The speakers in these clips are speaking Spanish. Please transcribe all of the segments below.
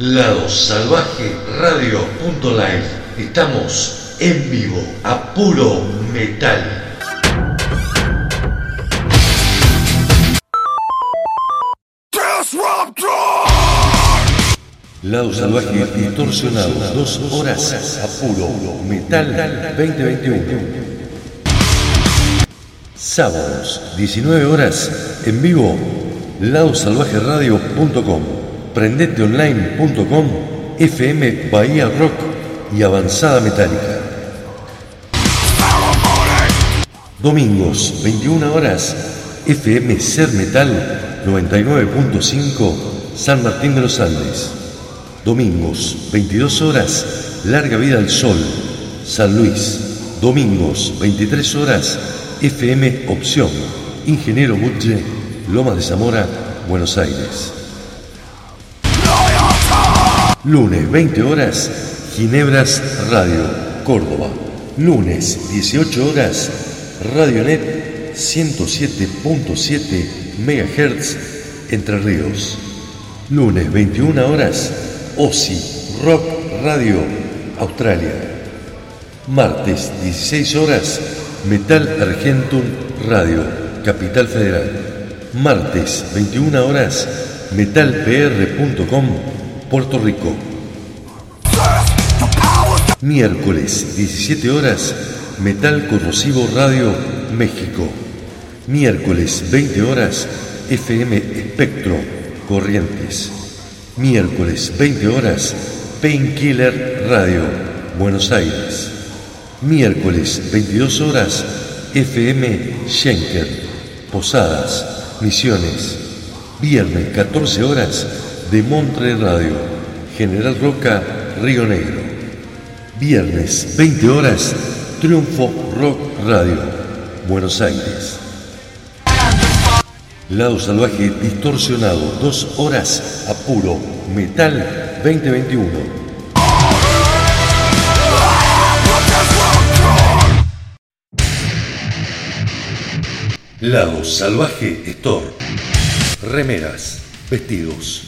Lado Salvaje Radio.live. Estamos en vivo a puro metal. Lado Salvaje distorsionado, dos horas a puro metal 2021. Sábados, 19 horas, en vivo, ladosalvajeradio.com, prendeteonline.com, FM Bahía Rock y Avanzada Metálica. Domingos, 21 horas, FM Ser Metal 99.5, San Martín de los Andes. Domingos, 22 horas, Larga Vida al Sol, San Luis. Domingos, 23 horas, FM Opción, Ingeniero Butche, Lomas de Zamora, Buenos Aires. Lunes, 20 horas, Ginebras Radio, Córdoba. Lunes, 18 horas, Radionet 107.7 MHz, Entre Ríos. Lunes, 21 horas, OSI Rock Radio, Australia. Martes, 16 horas, Metal Argentum Radio, Capital Federal. Martes, 21 horas, metalpr.com, Puerto Rico. Miércoles, 17 horas, Metal Corrosivo Radio, México. Miércoles, 20 horas, FM Espectro, Corrientes. Miércoles, 20 horas, Painkiller Radio, Buenos Aires. Miércoles, 22 horas, FM Schenker, Posadas, Misiones. Viernes, 14 horas, de Montre Radio, General Roca, Río Negro. Viernes, 20 horas, Triunfo Rock Radio, Buenos Aires. Lado Salvaje Distorsionado, dos horas a puro Metal 2021. Lado Salvaje Store. Remeras, vestidos,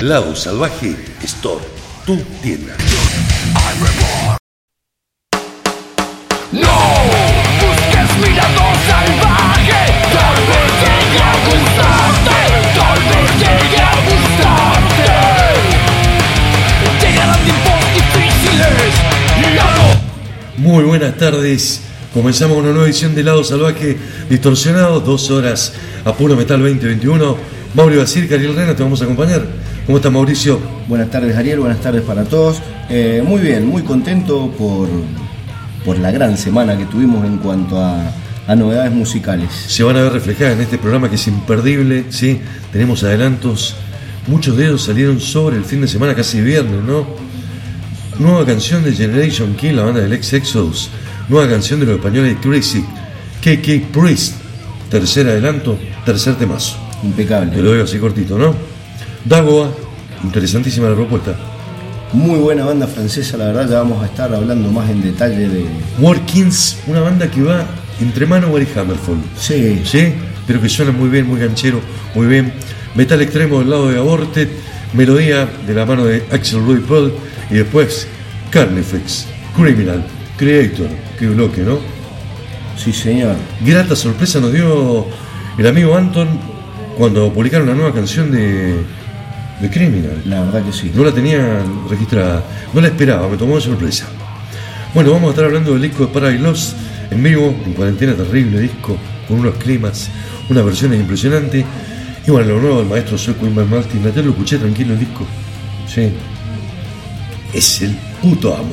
Lado Salvaje Store, tu tienda. No, busques mi lado salvaje, tal vez llegue a gustarte, tal vez llegue a gustarte. Llegarán tiempos difíciles algo Muy buenas tardes. Comenzamos una nueva edición de Lado Salvaje Distorsionado, dos horas a puro metal 2021. Mauricio Basir, Cariel Rena, te vamos a acompañar. ¿Cómo está Mauricio? Buenas tardes Ariel, buenas tardes para todos. Eh, muy bien, muy contento por, por la gran semana que tuvimos en cuanto a, a novedades musicales. Se van a ver reflejadas en este programa que es imperdible, ¿sí? Tenemos adelantos. Muchos de ellos salieron sobre el fin de semana, casi viernes, ¿no? Nueva canción de Generation Kill, la banda del ex Exodus. Nueva canción de los españoles de Crazy, KK Priest. Tercer adelanto, tercer temazo. Te Impecable. lo digo así cortito, ¿no? Dagoa, interesantísima la propuesta. Muy buena banda francesa, la verdad, ya vamos a estar hablando más en detalle de... Workins, una banda que va entre Manowar y Hammerfall. Sí, ¿Sí? Pero que suena muy bien, muy ganchero, muy bien. Metal extremo del lado de Aborted, melodía de la mano de Axel Rudy Pearl y después Carnifex, Criminal, Creator, qué bloque, ¿no? sí señor. Grata sorpresa nos dio el amigo Anton cuando publicaron la nueva canción de, de Criminal. La verdad que sí. No la tenía registrada, no la esperaba, me tomó de sorpresa. Bueno, vamos a estar hablando del disco de Paradise Lost en vivo, en cuarentena terrible disco, con unos climas, una versión impresionante. Y bueno, lo nuevo del maestro sueco Ingmar Martin, ayer lo escuché tranquilo el disco. Sí. Es el puto amo.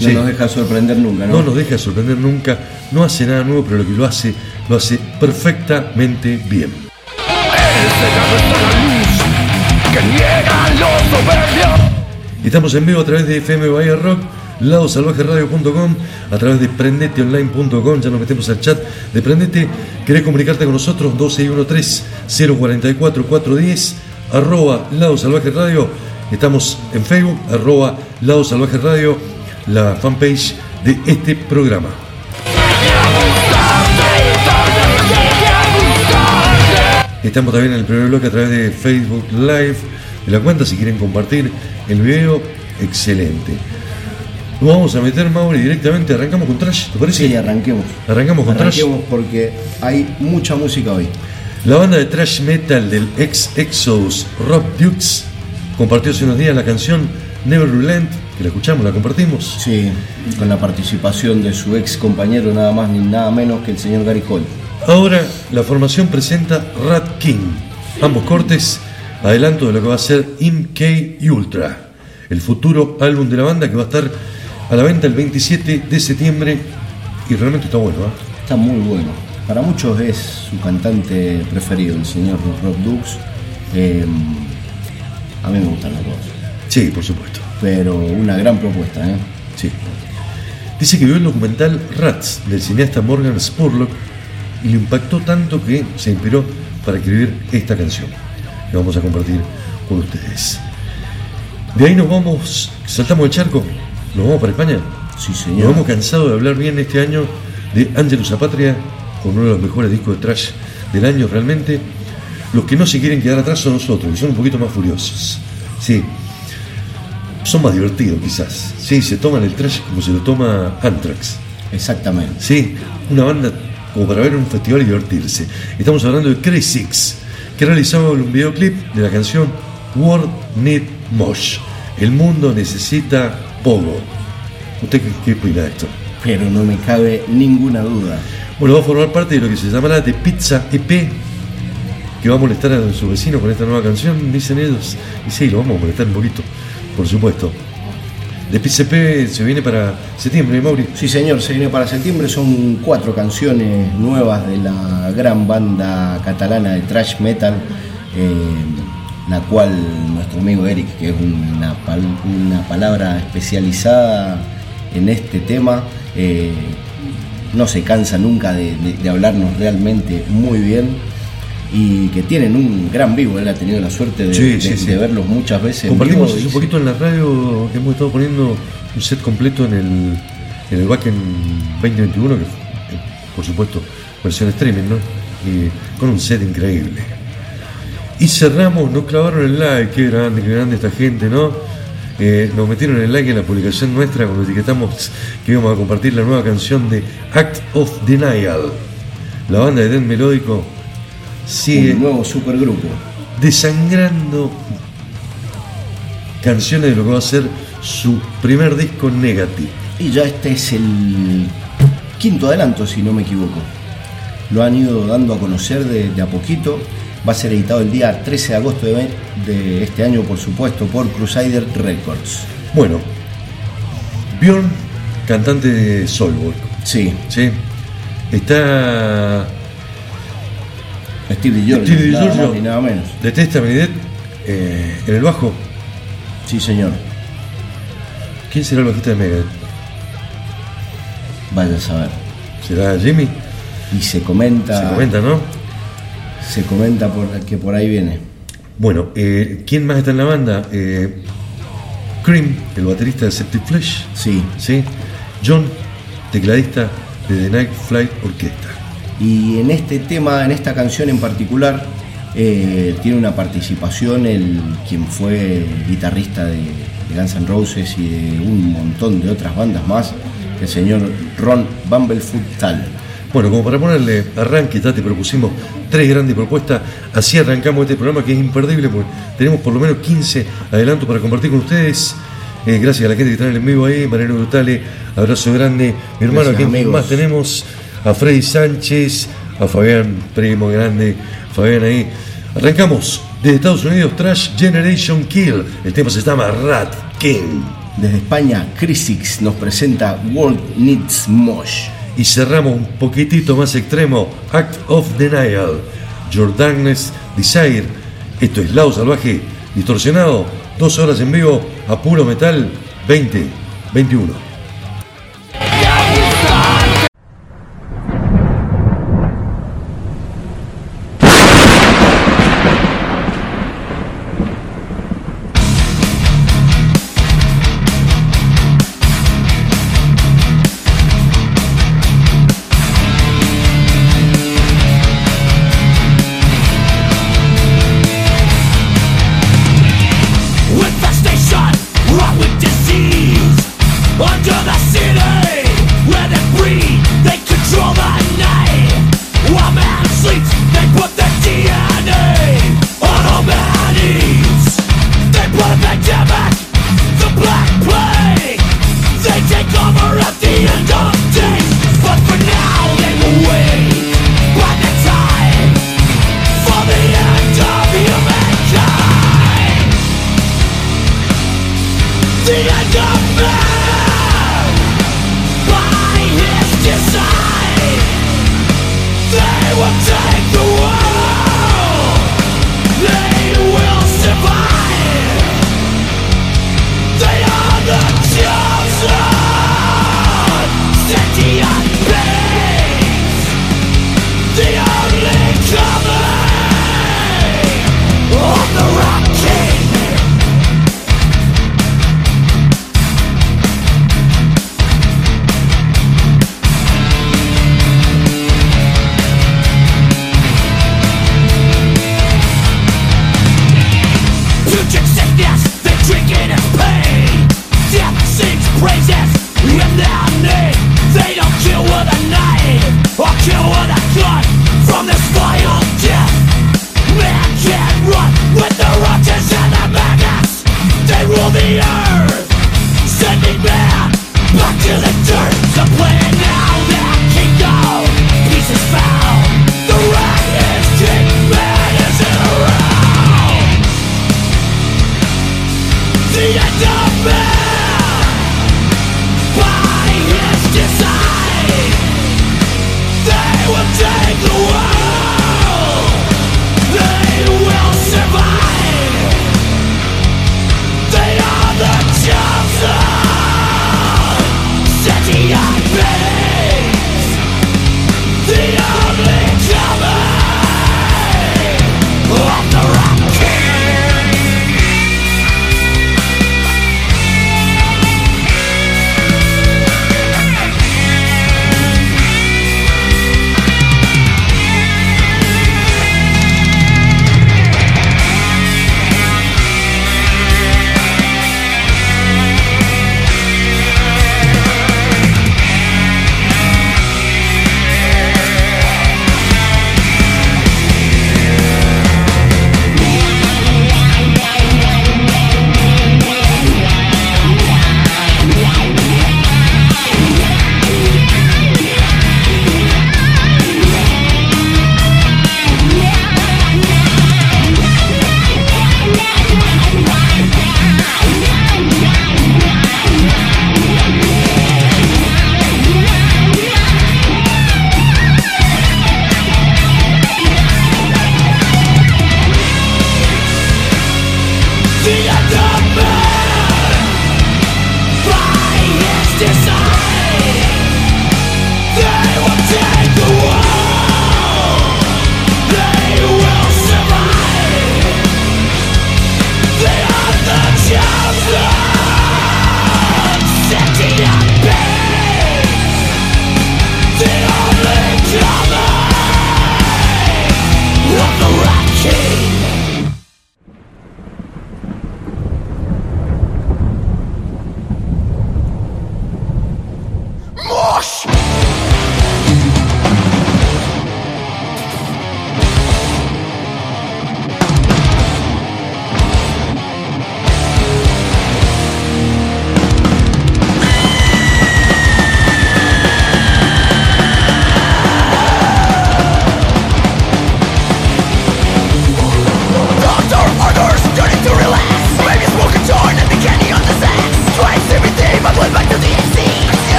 No Sí. nos deja sorprender nunca, ¿no? No nos deja de sorprender nunca, no hace nada nuevo, pero lo que lo hace, lo hace perfectamente bien. Estamos en vivo a través de FM Bahía Rock, ladosalvajeradio.com, a través de prendeteonline.com, ya nos metemos al chat de Prendete. ¿Querés comunicarte con nosotros? 1213-044-410, arroba Lado Salvaje Radio. Estamos en Facebook, arroba Lado Radio, la fanpage de este programa. Estamos también en el primer bloque a través de Facebook Live de la cuenta. Si quieren compartir el video, excelente. Nos vamos a meter, Mauri, directamente. Arrancamos con Trash, ¿te parece? Sí, arranquemos. Arrancamos con Trash. Arranquemos porque hay mucha música hoy. La banda de Trash Metal del ex Exos Rob Dukes compartió hace unos días la canción Never Relent, que la escuchamos, la compartimos. Sí, con la participación de su ex compañero, nada más ni nada menos que el señor Gary Cole. Ahora la formación presenta Rat King. Ambos cortes, adelanto de lo que va a ser MK Ultra, el futuro álbum de la banda que va a estar a la venta el 27 de septiembre y realmente está bueno. ¿eh? Está muy bueno. Para muchos es su cantante preferido, el señor Rob Dukes. Eh, a mí me gustan los dos. Sí, por supuesto. Pero una gran propuesta, ¿eh? Sí. Dice que vio el documental Rats del cineasta Morgan Spurlock y le impactó tanto que se inspiró para escribir esta canción que vamos a compartir con ustedes. De ahí nos vamos, saltamos el charco, nos vamos para España. Sí, Nos señor. hemos cansado de hablar bien este año de Angelus Apatria, con uno de los mejores discos de trash del año realmente. Los que no se quieren quedar atrás son nosotros, que son un poquito más furiosos. Sí, son más divertidos quizás. Sí, se toman el trash como se lo toma Anthrax. Exactamente. Sí, una banda como para ver un festival y divertirse. Estamos hablando de Crazy Six, que realizaba un videoclip de la canción World Need Mosh. El mundo necesita pogo. ¿Usted qué, qué opina de esto? Pero no me cabe ninguna duda. Bueno, va a formar parte de lo que se llamará de Pizza EP, que va a molestar a su vecino con esta nueva canción, dicen ellos. Y sí, lo vamos a molestar un poquito, por supuesto. De EP se viene para septiembre, Mauri. Sí, señor, se viene para septiembre. Son cuatro canciones nuevas de la gran banda catalana de thrash metal, eh, la cual nuestro amigo Eric, que es una, una palabra especializada en este tema, eh, no se cansa nunca de- de hablarnos realmente muy bien. Y que tienen un gran vivo, él ha tenido la suerte de, Sí, de- sí, sí. de verlos muchas veces. en Compartimos vivo, hace un poquito en la radio, hemos estado poniendo un set completo en el, en el Wacken 2021, que eh, por supuesto versión streaming, ¿no? Y con un set increíble. Y cerramos, nos clavaron el like, qué grande, qué grande esta gente, ¿no? Eh, nos metieron el like en la publicación nuestra cuando etiquetamos que íbamos a compartir la nueva canción de Act of Denial. La banda de Dead Melódico sigue Un nuevo supergrupo. desangrando canciones de lo que va a ser su primer disco Negative. Y ya este es el quinto adelanto, si no me equivoco. Lo han ido dando a conocer de, de a poquito. Va a ser editado el día 13 de agosto de, de este año, por supuesto, por Crusader Records. Bueno, Bjorn, cantante de Soulwork, Sí, ¿sí? Está Steve DiGiorgio, Steve nada DiGiorgio. más ni nada menos. de Death, eh, en el bajo. Sí, señor. ¿Quién será el bajista de Megadeth? Vaya a saber. ¿Será Jimmy? Y se comenta, Se comenta, ¿no? se comenta por, que por ahí viene. Bueno, eh, ¿quién más está en la banda? Eh, Cream, el baterista de Septic Flesh. Sí. ¿sí? John, tecladista de The Night Flight Orchestra. Y en este tema, en esta canción en particular, eh, tiene una participación el quien fue guitarrista de, de Guns N' Roses y de un montón de otras bandas más, el señor Ron Bumblefoot Tal. Bueno, como para ponerle arranque, ya te propusimos tres grandes propuestas. Así arrancamos este programa que es imperdible porque tenemos por lo menos 15 adelantos para compartir con ustedes. Eh, gracias a la gente que está en el vivo ahí, Mariano Brutale, abrazo grande. Mi hermano, Gracias, amigos. más tenemos a Freddy Sánchez, a Fabián Primo Grande, Fabián ahí. Arrancamos desde Estados Unidos, Trash Generation Kill. El tema se llama Rat King. Desde España, Crisix nos presenta World Needs Mosh. Y cerramos un poquitito más extremo, Act of Denial, Your Darkness Desire. Esto es Lao Salvaje, distorsionado, dos horas en vivo, a puro metal, 20, 21.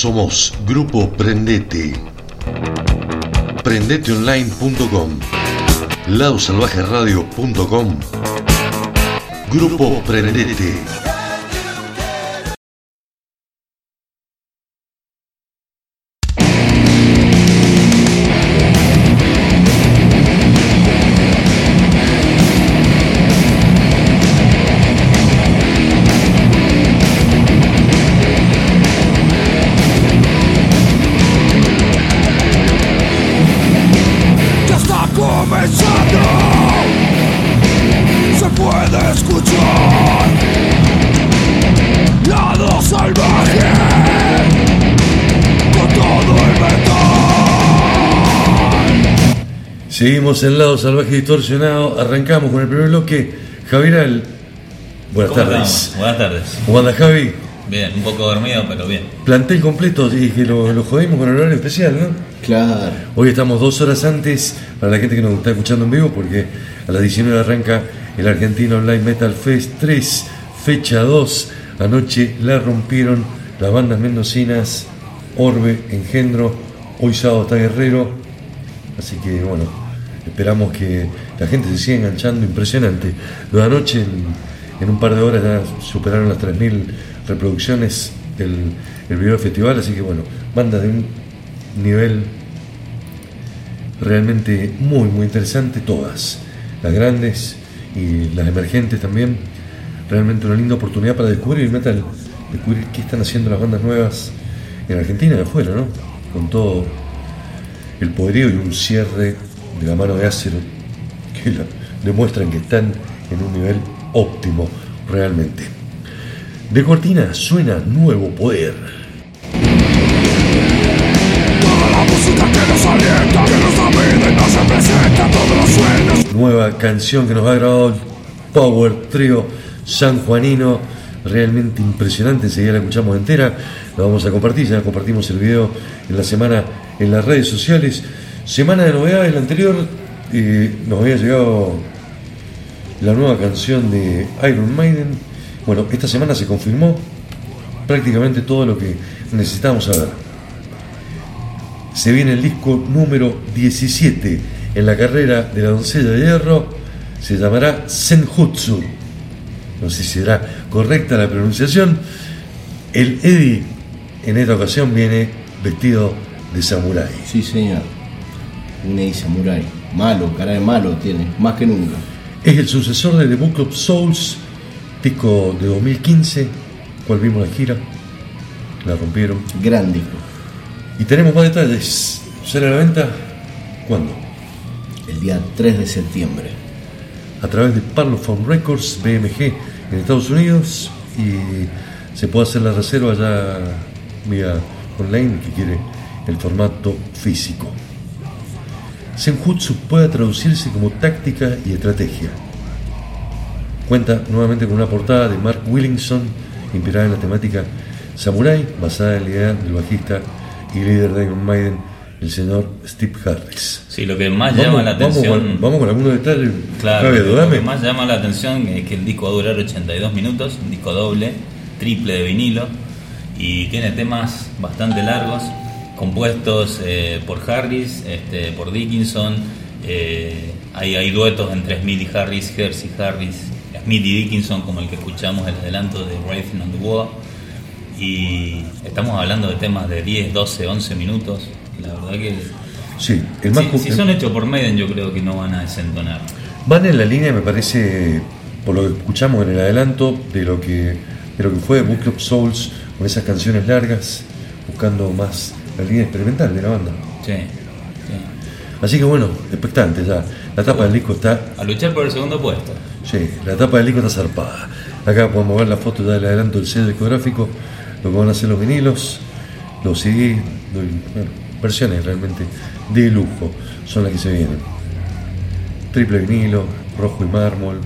Somos Grupo Prendete. Prendeteonline.com ladosalvajeradio.com Grupo Prendete. Seguimos en lado salvaje distorsionado. Arrancamos con el primer bloque. Javier, buenas ¿Cómo tardes. estamos? Buenas tardes. ¿Cómo anda Javi? Bien, un poco dormido, pero bien. Plantel completo y que lo, lo jodimos con el horario especial, ¿no? Claro. Hoy estamos dos horas antes para la gente que nos está escuchando en vivo porque a las 19 arranca el Argentino Online Metal Fest 3, fecha 2. Anoche la rompieron las bandas mendocinas Orbe, Engendro, hoy sábado está Guerrero. Así que bueno, esperamos que la gente se siga enganchando, impresionante. Lo de anoche en, un par de horas ya superaron las 3.000 reproducciones el, el video del festival, así que bueno, bandas de un nivel realmente muy muy interesante todas las grandes y las emergentes también realmente una linda oportunidad para descubrir el metal descubrir qué están haciendo las bandas nuevas en Argentina y afuera ¿no? con todo el poderío y un cierre de la mano de acero que la- demuestran que están en un nivel óptimo realmente de cortina suena nuevo poder nueva canción que nos ha grabado Power Trio Sanjuanino. Realmente impresionante, enseguida la escuchamos entera. La vamos a compartir, ya compartimos el video en la semana en las redes sociales. Semana de novedades, la anterior nos había llegado la nueva canción de Iron Maiden. Bueno, esta semana se confirmó prácticamente todo lo que necesitábamos saber. Se viene el disco número 17 en la carrera de la doncella de hierro. Se llamará Senjutsu. No sé si será correcta la pronunciación. El Eddie en esta ocasión viene vestido de samurái. Sí, señor. Un Eddie Samurai. Malo, cara de malo tiene, más que nunca. Es el sucesor de The Book of Souls, disco de 2015, cual vimos la gira. La rompieron. Gran disco. Y tenemos más detalles. ¿Sale a la venta? ¿Cuándo? El día 3 de septiembre. a través de Parlophone Records BMG en Estados Unidos y se puede hacer la reserva ya vía online que quiere el formato físico. Senjutsu puede traducirse como táctica y estrategia. Cuenta nuevamente con una portada de Mark Williamson inspirada en la temática samurai basada en la idea del bajista y líder de Iron Maiden, el señor Steve Harris. Sí, lo que más llama la vamos atención. con, vamos con algunos detalles. Claro, Javi, lo que más llama la atención es que el disco va a durar 82 minutos, un disco doble, triple de vinilo, y tiene temas bastante largos, compuestos eh, por Harris, este, por Dickinson, eh, hay, hay duetos entre Smith y Harris, Hers y Harris, Smith y Dickinson, como el que escuchamos el adelanto de Wraithing on the Wall, y estamos hablando de temas de 10, 12, 11 minutos, la verdad que... Sí, el más Si, si son hechos por Maiden, yo creo que no van a desentonar. van en la línea, me parece, por lo que escuchamos en el adelanto, de lo que, de lo que fue Book of Souls, con esas canciones largas, buscando más la línea experimental de la banda. Sí, sí. Así que bueno, expectante ya. La tapa del disco está, A luchar por el segundo puesto. sí, la tapa del disco está zarpada. Acá podemos ver la foto ya del adelanto del sello discográfico, lo que van a hacer los vinilos, los CD, bueno, versiones realmente de lujo son las que se vienen. Triple vinilo, rojo y mármol,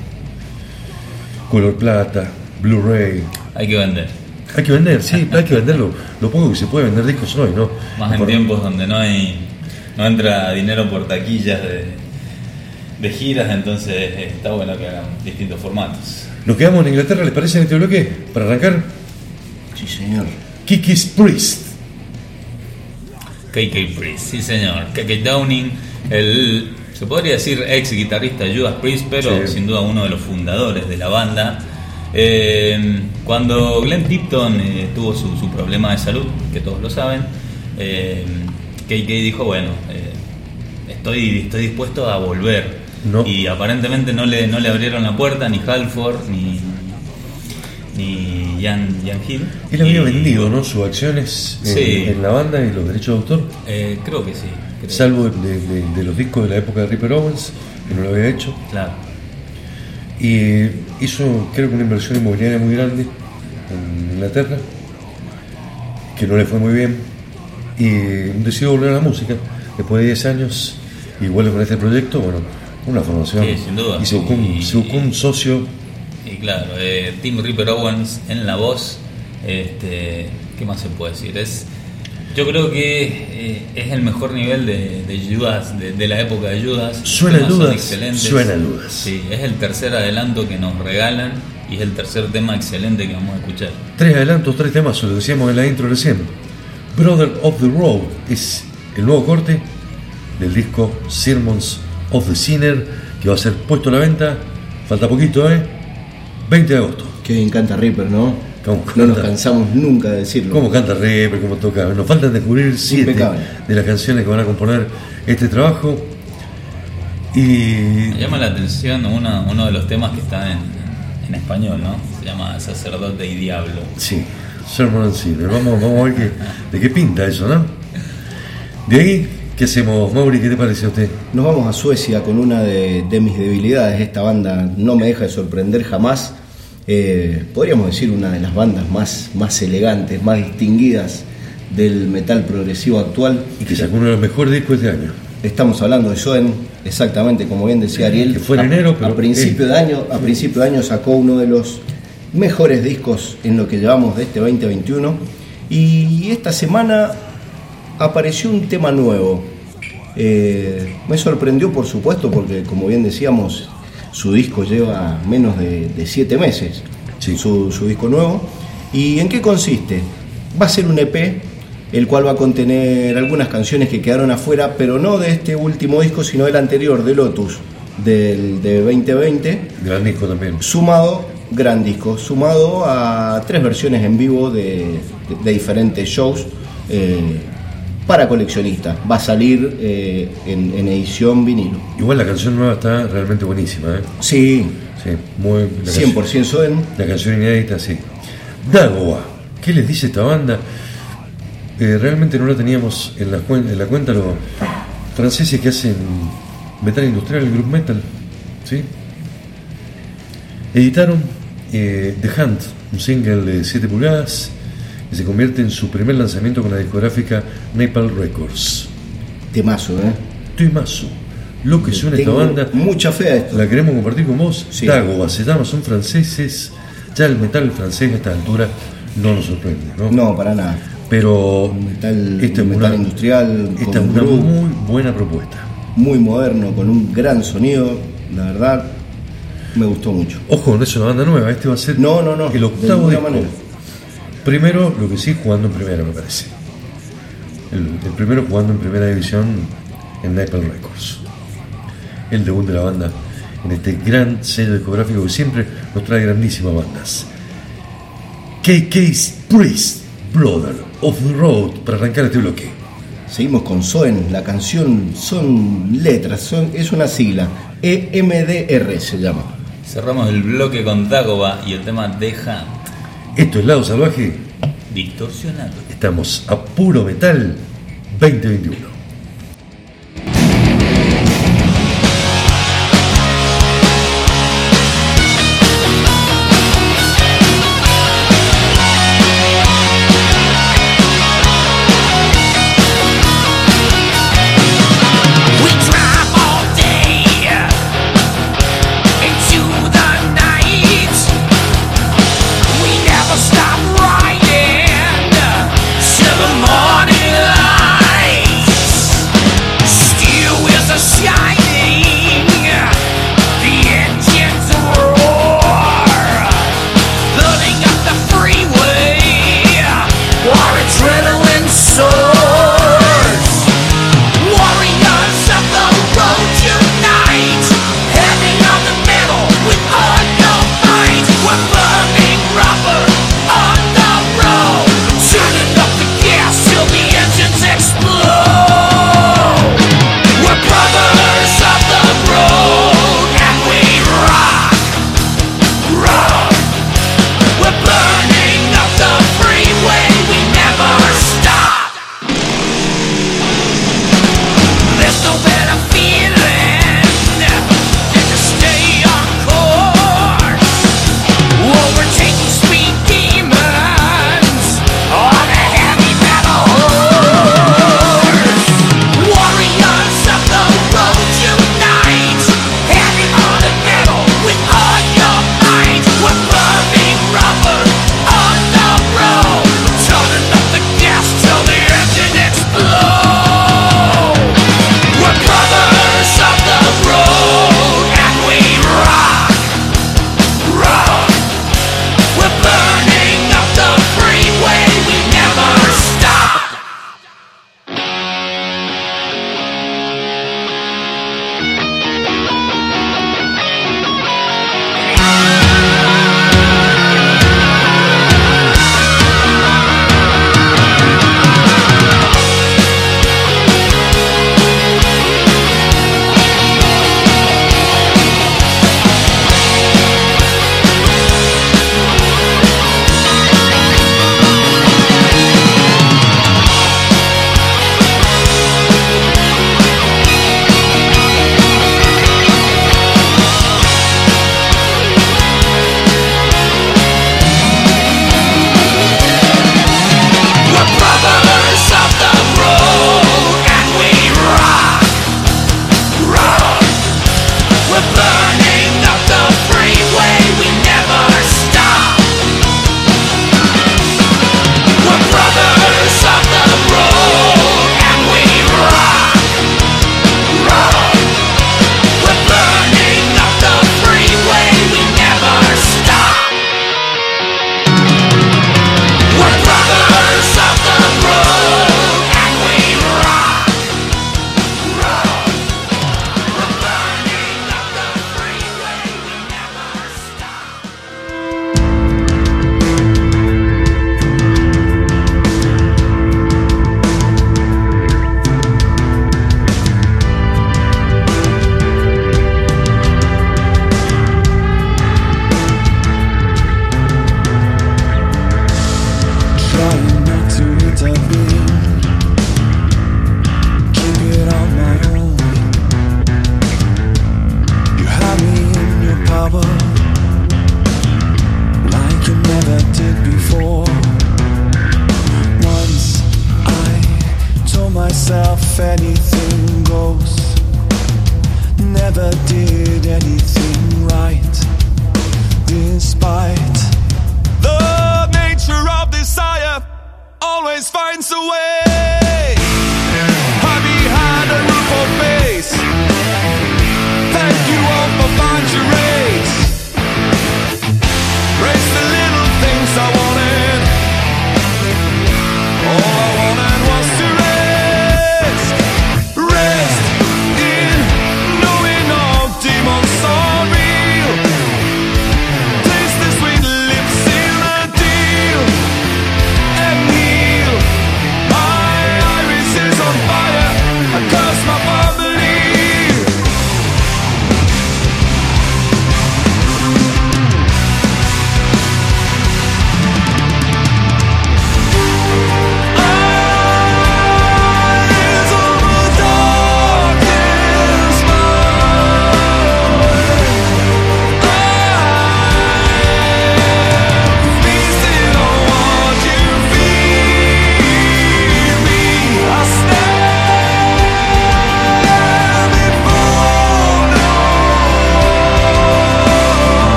color plata, Blu-ray. Hay que vender. Hay que vender, sí, hay que venderlo. Lo poco que se puede vender discos hoy, ¿no? Más en Por- tiempos donde no hay no entra dinero por taquillas de, de giras, entonces está bueno que hagan distintos formatos. Nos quedamos en Inglaterra, ¿les parece en este bloque? Para arrancar, Sí, señor. Kiki's Priest. KK Priest, sí señor. KK Downing, el, se podría decir ex guitarrista Judas Priest, pero Sí. sin duda uno de los fundadores de la banda. Eh, cuando Glenn Tipton eh, tuvo su, su problema de salud, que todos lo saben, eh, KK dijo, bueno, eh, estoy, estoy dispuesto a volver. No. Y aparentemente no le, no le abrieron la puerta ni Halford ni, ni Jan, Jan Hill. Él había Y- vendido ¿no? sus acciones en, Sí. en la banda y los derechos de autor, Eh, creo que sí. creo. salvo de, de- de los discos de la época de Ripper Owens, que no lo había hecho. Claro. Y hizo, creo que una inversión inmobiliaria muy grande en Inglaterra, que no le fue muy bien. Y decidió volver a la música después de 10 años y vuelve con este proyecto. Bueno, una formación. Sí, sin duda. Y se buscó un, Y- se buscó un socio. Y claro, eh, Tim Ripper Owens en la voz, este, ¿qué más se puede decir? Es, yo creo que eh, es el mejor nivel de, de Judas, de, de la época de Judas. Los Suena Judas, suena Judas. Sí, es el tercer adelanto que nos regalan y es el tercer tema excelente que vamos a escuchar. Tres adelantos, tres temas, lo decíamos en la intro recién. Brother of the Road es el nuevo corte del disco Sermons of the Sinner que va a ser puesto a la venta. Falta poquito, ¿eh? 20 de agosto. Que bien canta Reaper, ¿no? ¿Cómo No nos cansamos nunca de decirlo. ¿Cómo canta Reaper? ¿Cómo toca? Nos faltan descubrir siete Impecable. de las canciones que van a componer este trabajo. Y Me llama la atención uno, uno de los temas que está en, en español, ¿no? Se llama Sacerdote y Diablo. Sí, Sermon and. Vamos, vamos a ver qué, de qué pinta eso, ¿no? De ahí, ¿qué hacemos, Mauri? ¿Qué te parece a usted? Nos vamos a Suecia con una de, de mis debilidades. Esta banda no me deja de sorprender jamás. Eh, podríamos decir una de las bandas más, más elegantes, más distinguidas del metal progresivo actual. Y que sacó uno de los mejores discos de este año. Estamos hablando de Soen, exactamente como bien decía Ariel. Que fue en A- enero, pero- a principio de año, a principio de año sacó uno de los mejores discos en lo que llevamos de este 2021. Y esta semana apareció un tema nuevo. Eh, me sorprendió, por supuesto, porque como bien decíamos, su disco lleva menos de, de siete meses. Sí. Su, su disco nuevo. ¿Y en qué consiste? Va a ser un EP, el cual va a contener algunas canciones que quedaron afuera, pero no de este último disco, sino del anterior, de Lotus, del de 2020 Gran disco también. sumado, gran disco, sumado a tres versiones en vivo de, de- de diferentes shows eh, para coleccionistas. Va a salir eh, en, en edición vinilo. Igual la canción nueva está realmente buenísima, ¿eh? Sí, Sí, muy. La canción, 100% Soen. la canción inédita, sí. Dagoa, ¿qué les dice esta banda? Eh, realmente no la teníamos en la, cuen- en la cuenta los franceses que hacen metal industrial, el group metal, ¿sí? Editaron eh, The Hunt, un single de 7 pulgadas, que se convierte en su primer lanzamiento con la discográfica Napalm Records. Temazo, ¿eh? Temazo. Lo que suena esta Tengo banda, mucha fe a esto. la queremos compartir con vos. Sí. Dagoba se llama, son franceses. Ya el metal francés a esta altura no nos sorprende, ¿no? No, para nada. Pero Metal, esta es metal una, industrial, esta es una groove, muy buena propuesta. muy moderno, con un gran sonido. La verdad, me gustó mucho. Ojo, no es una banda nueva, este va a ser No, no, no, el de octavo ninguna disco. manera. Primero, lo que sí, jugando en primera, me parece. El, el primero jugando en primera división en Napalm Records. El debut de la banda en este gran sello discográfico que siempre nos trae grandísimas bandas. KK's Priest, Brother of the Road, para arrancar este bloque. Seguimos con Soen, la canción son letras, son, es una sigla, EMDR se llama. Cerramos el bloque con Dagoba y el tema Deja Esto es Lado Salvaje, distorsionado. estamos a puro metal 2021.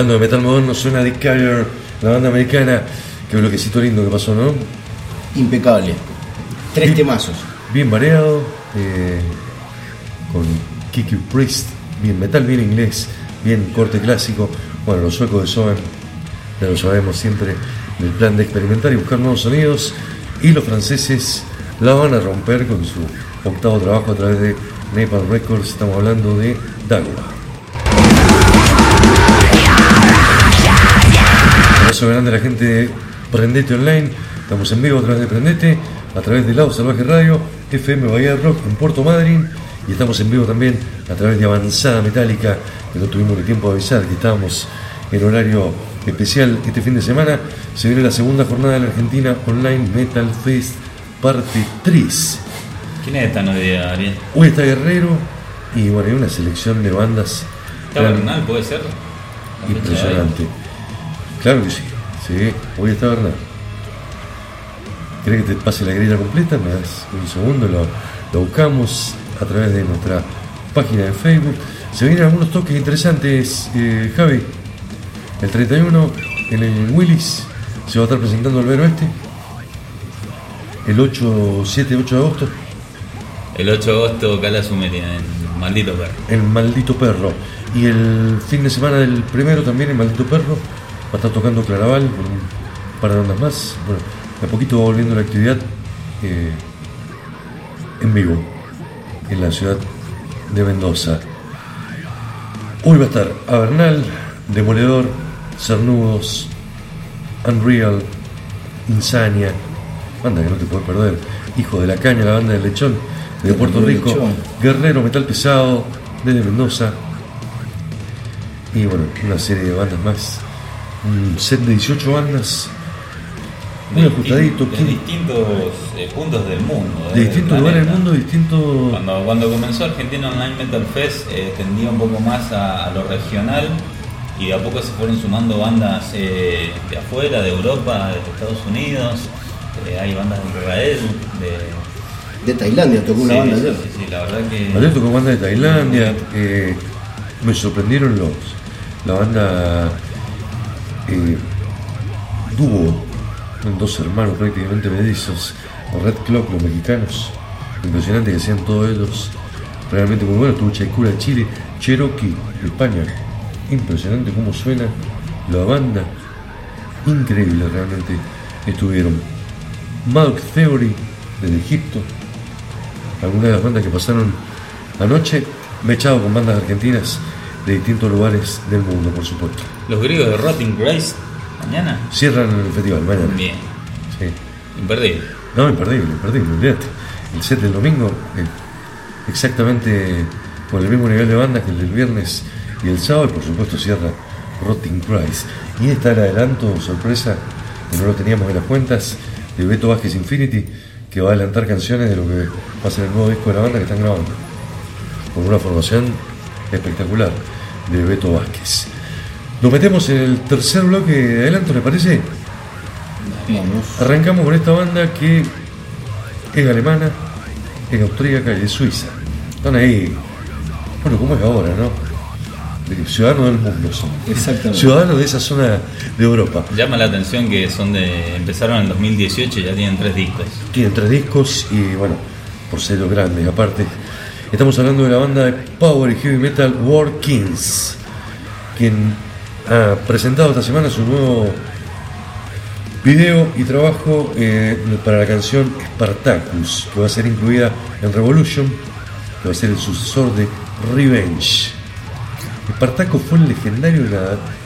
Hablando de metal moderno, suena Dick Carrier, la banda americana. Qué bloquecito lindo que pasó, ¿no? Impecable. Tres temazos. Bien variado, eh, con Kiki Priest, bien metal, bien inglés, bien corte clásico. Bueno, los suecos de Soen, ya lo sabemos siempre, el plan de experimentar y buscar nuevos sonidos. Y los franceses la van a romper con su octavo trabajo a través de Napalm Records. Estamos hablando de Dagua. Abrazo grande a la gente de Prendete Online. Estamos en vivo a través de Prendete, a través de Lado Salvaje Radio, FM Bahía Rock en Puerto Madryn. Y estamos en vivo también a través de Avanzada Metálica, que no tuvimos ni tiempo de avisar que estábamos en horario especial este fin de semana. Se viene la segunda jornada de la Argentina Online Metal Fest, parte 3. ¿Quiénes están hoy día, Ariel? Hoy está Guerrero y bueno, hay una selección de bandas ¿Está Bernal, puede ser? Impresionante. Claro que sí, sí, hoy está Bernal. ¿Querés que te pase la grilla completa? Me das un segundo, lo, lo buscamos a través de nuestra página de Facebook. Se vienen algunos toques interesantes, eh, Javi. El 31 en el Willis se va a estar presentando el Vero Este. El 8, 7, 8 de agosto, El 8 de agosto, Cala Sumeria, en Maldito Perro. el Maldito Perro. Y el fin de semana del primero también el Maldito Perro. Va a estar tocando Claraval con un par de bandas más. Bueno, de a poquito va volviendo la actividad eh, en vivo en la ciudad de Mendoza. Hoy va a estar Avernal, Demoledor, Cernudos, Unreal, Insania, banda que no te puedes perder, Hijo de la Caña, la banda del Lechón de Puerto Rico. Guerrero Metal Pesado desde Mendoza y bueno, una serie de bandas más. Un set de 18 bandas, muy ajustadito, de distintos eh, puntos del mundo. eh, de distintos lugares del mundo, distintos. Cuando, cuando comenzó Argentina Online Metal Fest, eh, tendía un poco más a, a lo regional y de a poco se fueron sumando bandas eh, de afuera, de Europa, de Estados Unidos. eh, hay bandas de Israel, de. De Tailandia tocó una sí, banda sí, ayer. sí, sí, la verdad que. Ayer tocó banda de Tailandia, eh, me sorprendieron los. La banda eh, dúo, dos hermanos prácticamente mellizos, los Red Clock, los mexicanos, impresionante que hacían todos ellos, realmente muy bueno. Tuvo Chaicura Chile, Cherokee España, impresionante cómo suena la banda, increíble realmente. Estuvieron. Malk Theory desde Egipto, algunas de las bandas que pasaron anoche, me echado con bandas argentinas de distintos lugares del mundo, por supuesto. Los griegos de Rotting Grace, mañana. Cierran el festival mañana. Bien, Sí. imperdible. No, imperdible, imperdible, olvídate. El set del domingo, eh, exactamente con el mismo nivel de banda que el del viernes y el sábado, y por supuesto cierra Rotting Price. Y está el adelanto, sorpresa, que no lo teníamos en las cuentas, de Beto Vázquez Infinity, que va a adelantar canciones de lo que va a ser el nuevo disco de la banda que están grabando. Con una formación espectacular de Beto Vázquez. Nos metemos en el tercer bloque de adelanto, ¿le parece? Vamos. Arrancamos con esta banda que es alemana, es austríaca y es suiza. Están ahí, bueno, como es ahora, ¿no? Ciudadanos del mundo son. Exactamente. Ciudadanos de esa zona de Europa. Llama la atención que son de. empezaron en el 2018 y ya tienen tres discos. Tienen tres discos y, bueno, por sellos grandes. Aparte, estamos hablando de la banda de Power y Heavy Metal War Kings, quien ha presentado esta semana su nuevo video y trabajo eh, para la canción Spartacus, que va a ser incluida en Revolution, que va a ser el sucesor de Revenge. Espartaco fue el legendario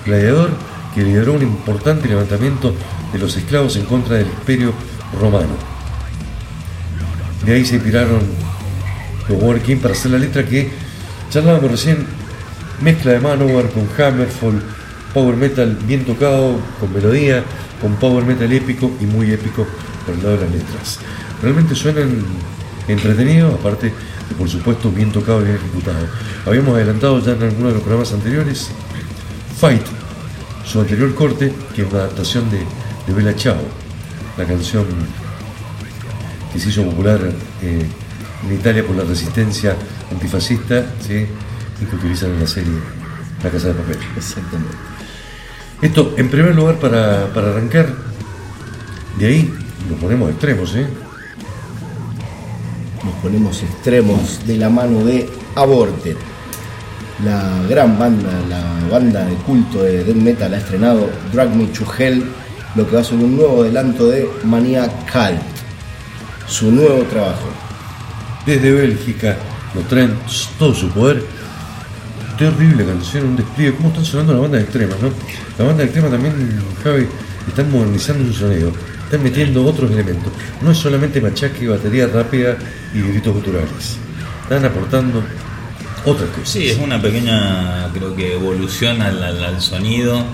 gladiador que lideró un importante levantamiento de los esclavos en contra del imperio romano. De ahí se inspiraron los War King para hacer la letra que charlábamos recién, mezcla de Manowar con Hammerfall, power metal bien tocado, con melodía, con power metal épico y muy épico por el lado de las letras. Realmente suenan entretenido, aparte de, por supuesto, bien tocado y bien ejecutado. Habíamos adelantado ya en algunos de los programas anteriores Fight, su anterior corte, que es una adaptación de, de Bella Ciao, la canción que se hizo popular eh, en Italia por la resistencia antifascista ¿sí? y que utilizan en la serie La Casa de Papel. Exactamente. Esto, en primer lugar, para, para arrancar, de ahí lo ponemos extremos, ¿eh? Nos ponemos extremos de la mano de Aborted. La gran banda, la banda de culto de death metal ha estrenado Drag Me to Hell, lo que va a ser un nuevo adelanto de Mania Cult, su nuevo trabajo. Desde Bélgica lo traen todo su poder. Terrible canción, un despliegue. ¿Cómo están sonando las bandas extremas, no? La banda extrema también, Javi, están modernizando su sonido. Están metiendo otros elementos. No es solamente machaque, batería rápida y gritos guturales. Están aportando otras cosas. Sí, es una pequeña, creo que evolución al, al- al sonido.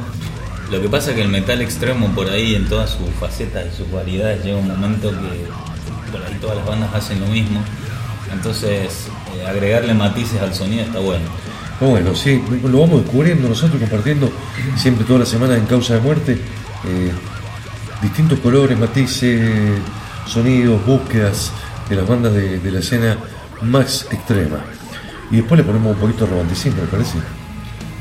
Lo que pasa es que el metal extremo por ahí en todas sus facetas y sus variedades llega un momento que por ahí todas las bandas hacen lo mismo. Entonces eh, agregarle matices al sonido está bueno. Bueno, sí, lo vamos descubriendo nosotros, compartiendo siempre toda la semana en Causa de Muerte, eh, distintos colores, matices, sonidos, búsquedas de las bandas de, de la escena más extrema. Y después le ponemos un poquito de romanticismo, me parece.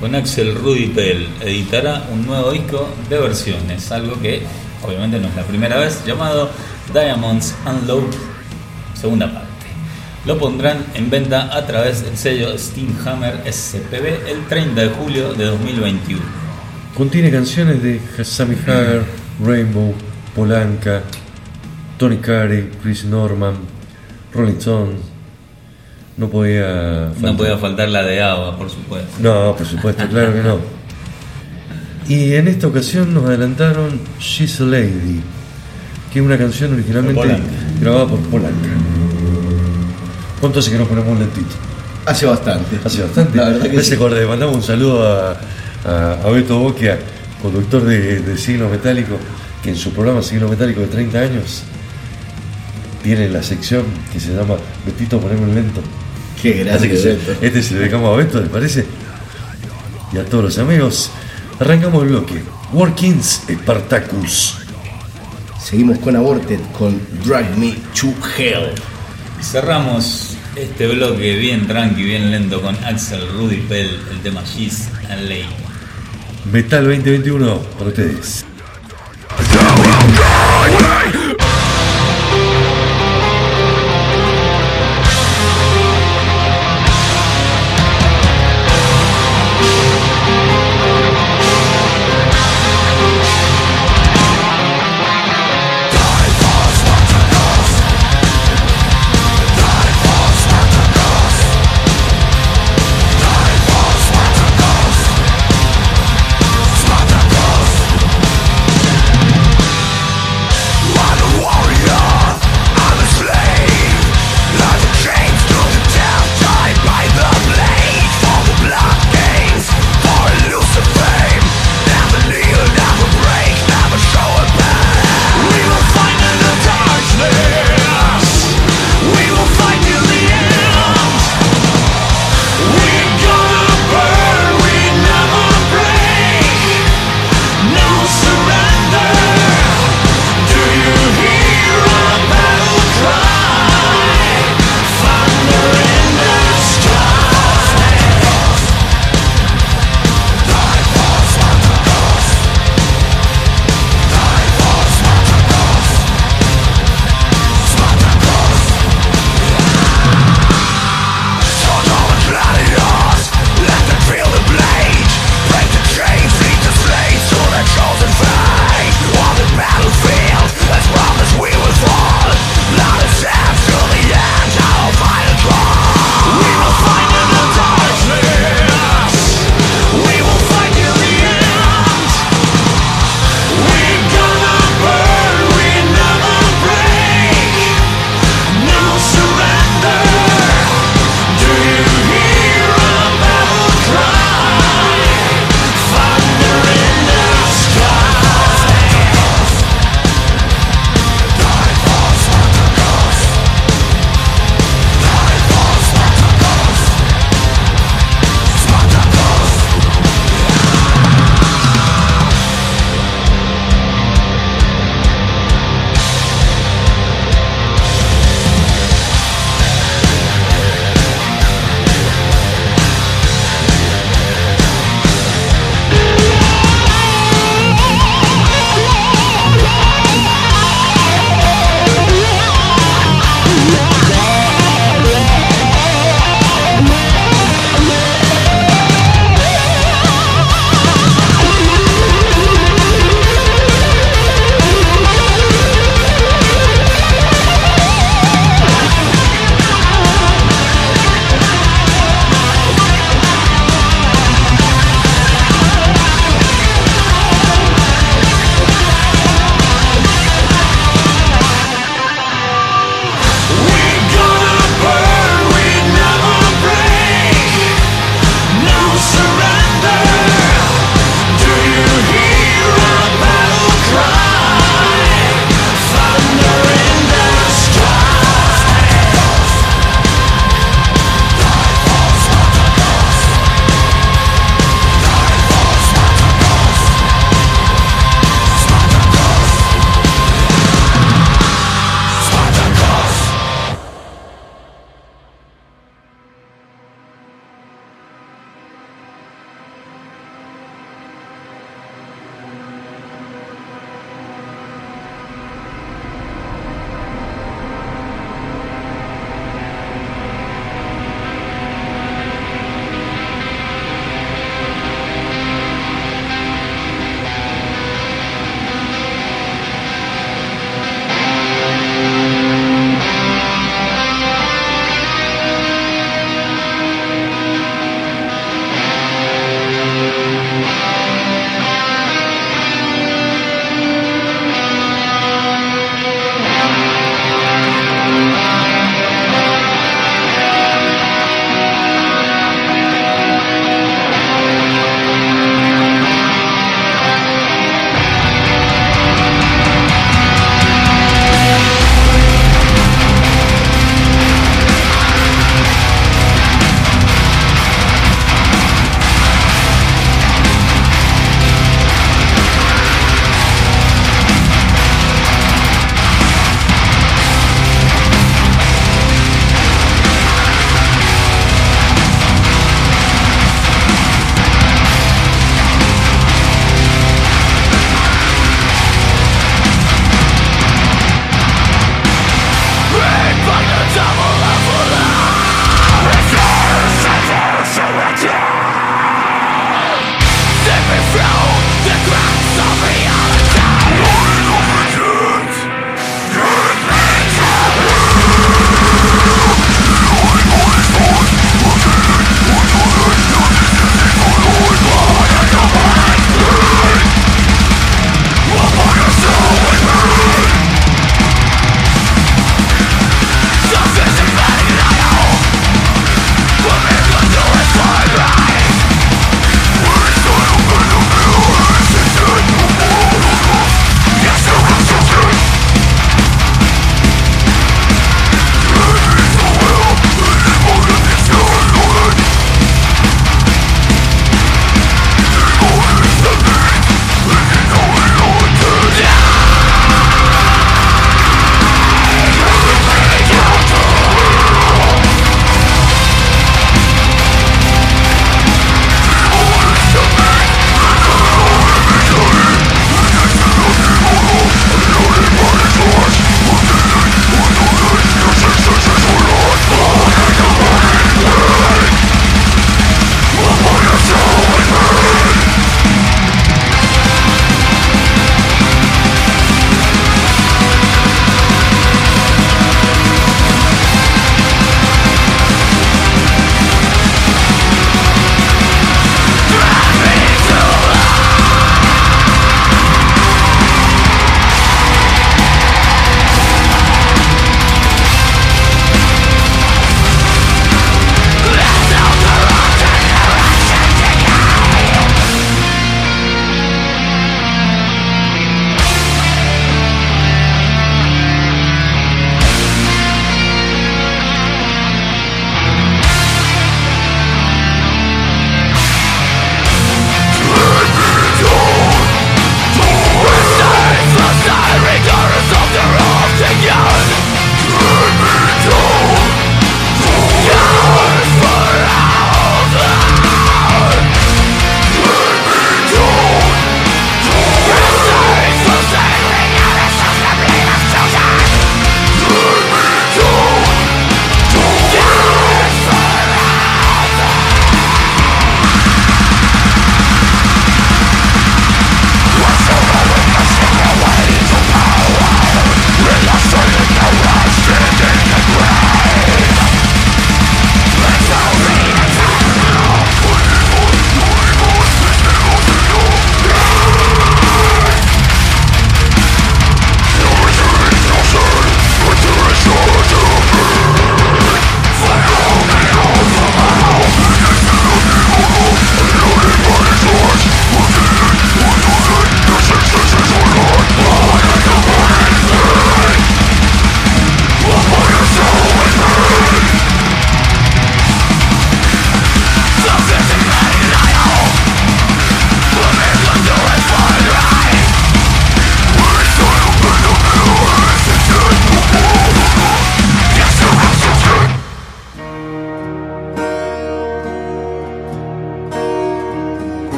Con Axel Rudy Pell editará un nuevo disco de versiones, algo que obviamente no es la primera vez, llamado Diamonds Unload, segunda parte. Lo pondrán en venta a través del sello Steamhammer SPB el 30 de julio de 2021. Contiene canciones de Sammy Hagar, Rainbow, Polanca, Tony Carey, Chris Norman, Rolling Stones. No podía No faltar. podía faltar la de Ava, por supuesto. No, por supuesto, claro que no. Y en esta ocasión nos adelantaron She's a Lady, que es una canción originalmente grabada por Polanca. ¿Cuánto hace que nos ponemos lentito? Hace bastante. Hace bastante. La verdad que sí. le mandamos un saludo a, a, a Beto Boquia, conductor de, de Siglo Metálico, que en su programa Siglo Metálico de 30 años tiene la sección que se llama Betito Ponemos Lento. Qué grande. que se- este se lo dedicamos a Beto, ¿les parece? Y a todos los amigos. Arrancamos el bloque. Workings Spartacus. Seguimos con Aborted, con Drive Me to Hell. Y cerramos este bloque bien tranqui, bien lento con Axel Rudy Pell, el tema She's a Lady. Metal 2021 para ustedes.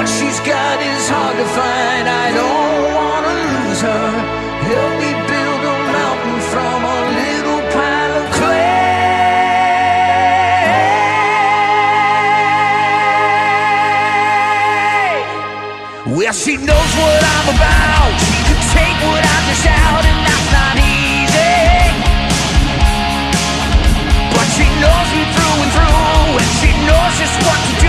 What she's got is hard to find, I don't wanna lose her. Help me build a mountain from a little pile of clay. Well, she knows what I'm about. She can take what I dish out, and that's not easy. But she knows me through and through, and she knows just what to do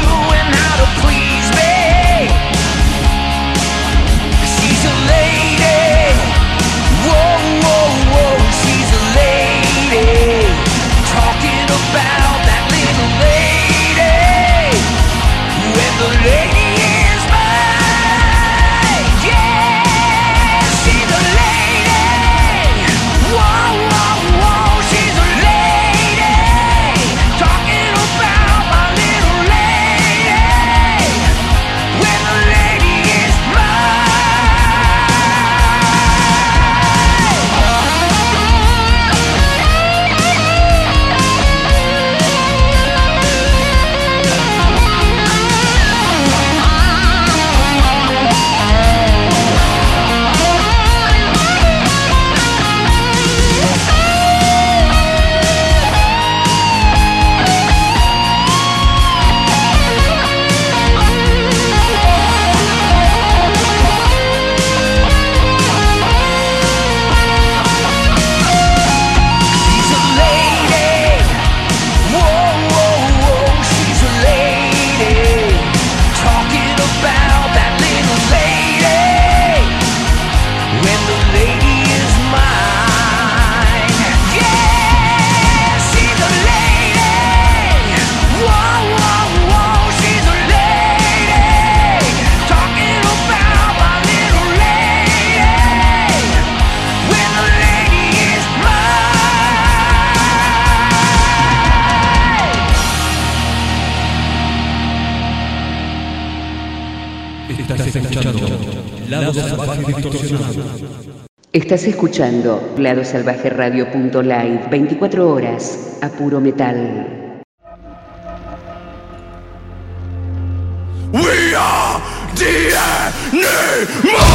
Lado Salvaje Distorsionado. Estás escuchando ladosalvajeradio.live 24 horas a puro metal. We are DNA.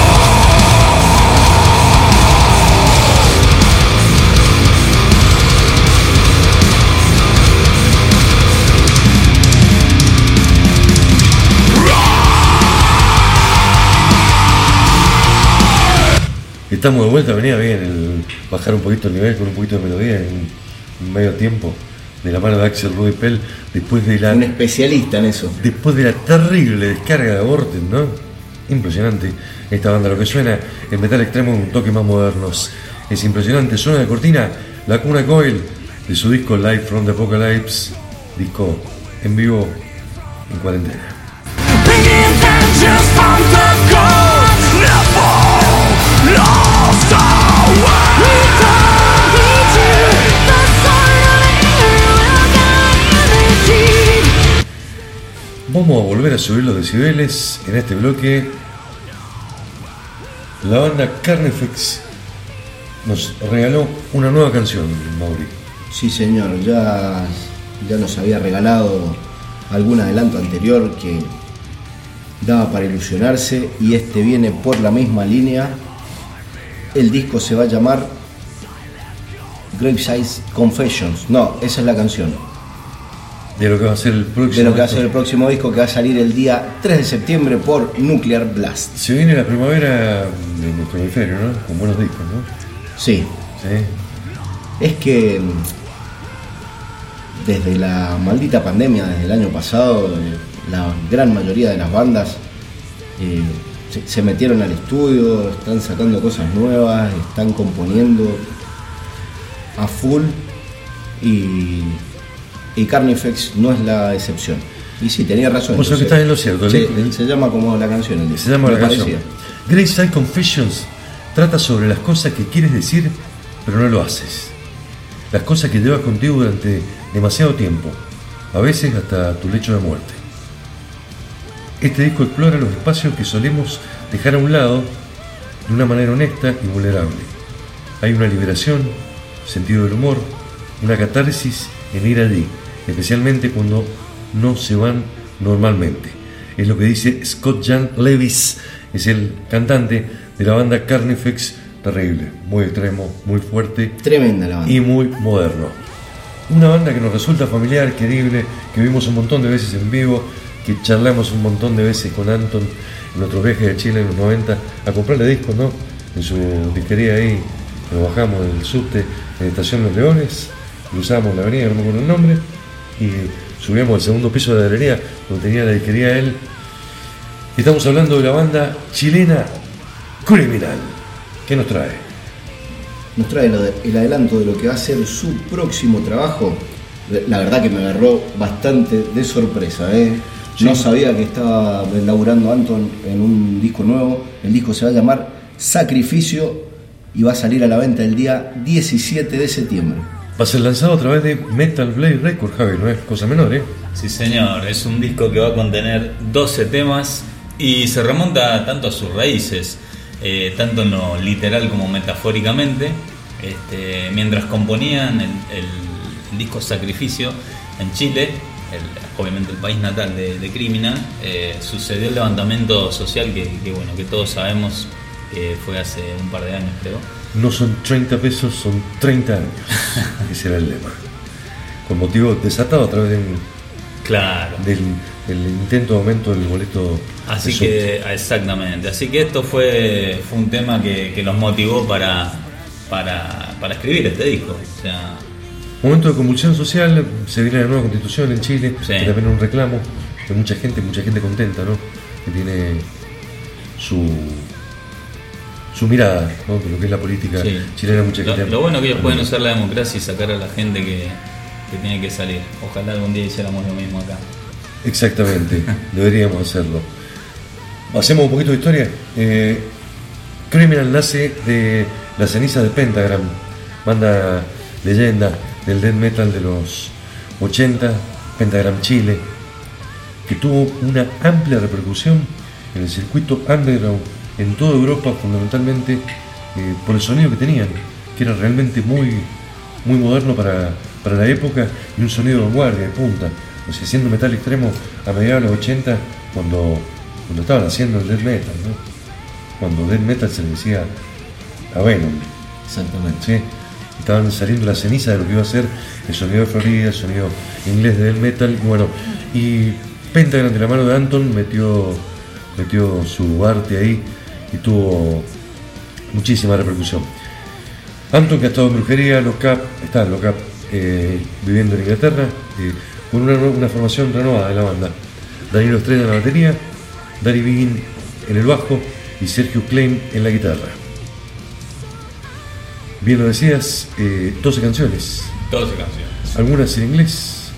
Estamos de vuelta, venía bien el bajar un poquito el nivel con un poquito de melodía en medio tiempo de la mano de Axel Rudy Pell después de la Un especialista en eso. después de la terrible descarga de Aborten, ¿no? Impresionante esta banda, lo que suena en metal extremo un toque más modernos. Es impresionante, suena de cortina La Cuna Coil de su disco Live from the Apocalypse, disco en vivo en cuarentena. Vamos a volver a subir los decibeles en este bloque. La banda Carnifex nos regaló una nueva canción, Mauri. Sí, señor, ya, ya nos había regalado algún adelanto anterior que daba para ilusionarse y este viene por la misma línea. El disco se va a llamar Graveside Confessions. No, esa es la canción. De lo que va a ser el próximo. De lo que va a ser el disco. próximo disco que va a salir el día 3 de septiembre por Nuclear Blast. Se viene la primavera de nuestro hemisferio, ¿no? Con buenos discos, ¿no? Sí, Sí. es que mm, desde la maldita pandemia, desde el año pasado, la gran mayoría de las bandas eh, se, se metieron al estudio, están sacando cosas nuevas, están componiendo a full y, y Carnifex no es la excepción. Y sí, tenía razón. Vos que estás en lo cierto, el- el- se llama como la canción. el Se llama la canción. parecía. Grayside Confessions trata sobre las cosas que quieres decir, pero no lo haces. Las cosas que llevas contigo durante demasiado tiempo, a veces hasta tu lecho de muerte. Este disco explora los espacios que solemos dejar a un lado de una manera honesta y vulnerable. Hay una liberación, sentido del humor, una catarsis en ir allí, especialmente cuando no se van normalmente. Es lo que dice Scott Jan Levis, es el cantante de la banda Carnifex, terrible, muy extremo, muy fuerte Tremenda la banda. y muy moderno. Una banda que nos resulta familiar, querible, que vimos un montón de veces en vivo, que charlamos un montón de veces con Anton en nuestros viajes de Chile en los 90 a comprarle discos, ¿no? En su disquería ahí, nos bajamos del subte en Estación Los Leones, cruzamos la avenida, no me acuerdo el nombre, y subíamos al segundo piso de la galería donde tenía la disquería él. Y estamos hablando de la banda chilena Criminal. ¿Qué nos trae? nos trae el adelanto de lo que va a ser su próximo trabajo. La verdad que me agarró bastante de sorpresa. ¿eh? No sabía que estaba laburando Anton en un disco nuevo. El disco se va a llamar Sacrificio y va a salir a la venta el día 17 de septiembre. Va a ser lanzado a través de Metal Blade Records, Javi, no es cosa menor, ¿eh? Sí, señor, es un disco que va a contener 12 temas y se remonta tanto a sus raíces, eh, tanto en lo literal como metafóricamente. Este, mientras componían el, disco Sacrificio en Chile, obviamente el país natal de, de Criminal, eh, sucedió el levantamiento social que, que, bueno, que todos sabemos que fue hace un par de años, creo. No son 30 pesos, son 30 años. Ese era el lema. Con motivo desatado a través del, Claro. del- del intento de aumento del boleto. Así de que, exactamente. Así que esto fue, fue un tema que, que los motivó para, para, para escribir este disco. O sea, Momento de convulsión social, se viene la nueva constitución en Chile, Sí. que también es un reclamo de mucha gente, mucha gente contenta, ¿no? Que tiene su su mirada, ¿no? De lo que es la política sí. chilena, mucha lo, gente. lo bueno que ellos pueden usar la democracia y sacar a la gente que, que tiene que salir. Ojalá algún día hiciéramos lo mismo acá. Exactamente, deberíamos hacerlo. Hacemos un poquito de historia. Eh, Criminal nace de la ceniza de Pentagram, banda leyenda del death metal de los 80, Pentagram Chile, que tuvo una amplia repercusión en el circuito underground en toda Europa, fundamentalmente eh, por el sonido que tenían, que era realmente muy, muy moderno para, para la época y un sonido de vanguardia, de punta. O sea, haciendo metal extremo a mediados de los 80, cuando, cuando estaban haciendo el death metal, ¿no? Cuando death metal se le decía a Venom. Exactamente. ¿sí? Estaban saliendo la ceniza de lo que iba a ser el sonido de Florida, el sonido inglés de death metal, y bueno, y Pentagram de la mano de Anton metió, metió su arte ahí y tuvo muchísima repercusión. Anton que ha estado en brujería, Locap, está en Locap eh, viviendo en Inglaterra, eh, con una, una formación renovada de la banda. Danilo Estrella en la batería, Dari Begin en el bajo y Sergio Klein en la guitarra. Bien lo decías, eh, 12 canciones, 12 canciones. algunas en inglés,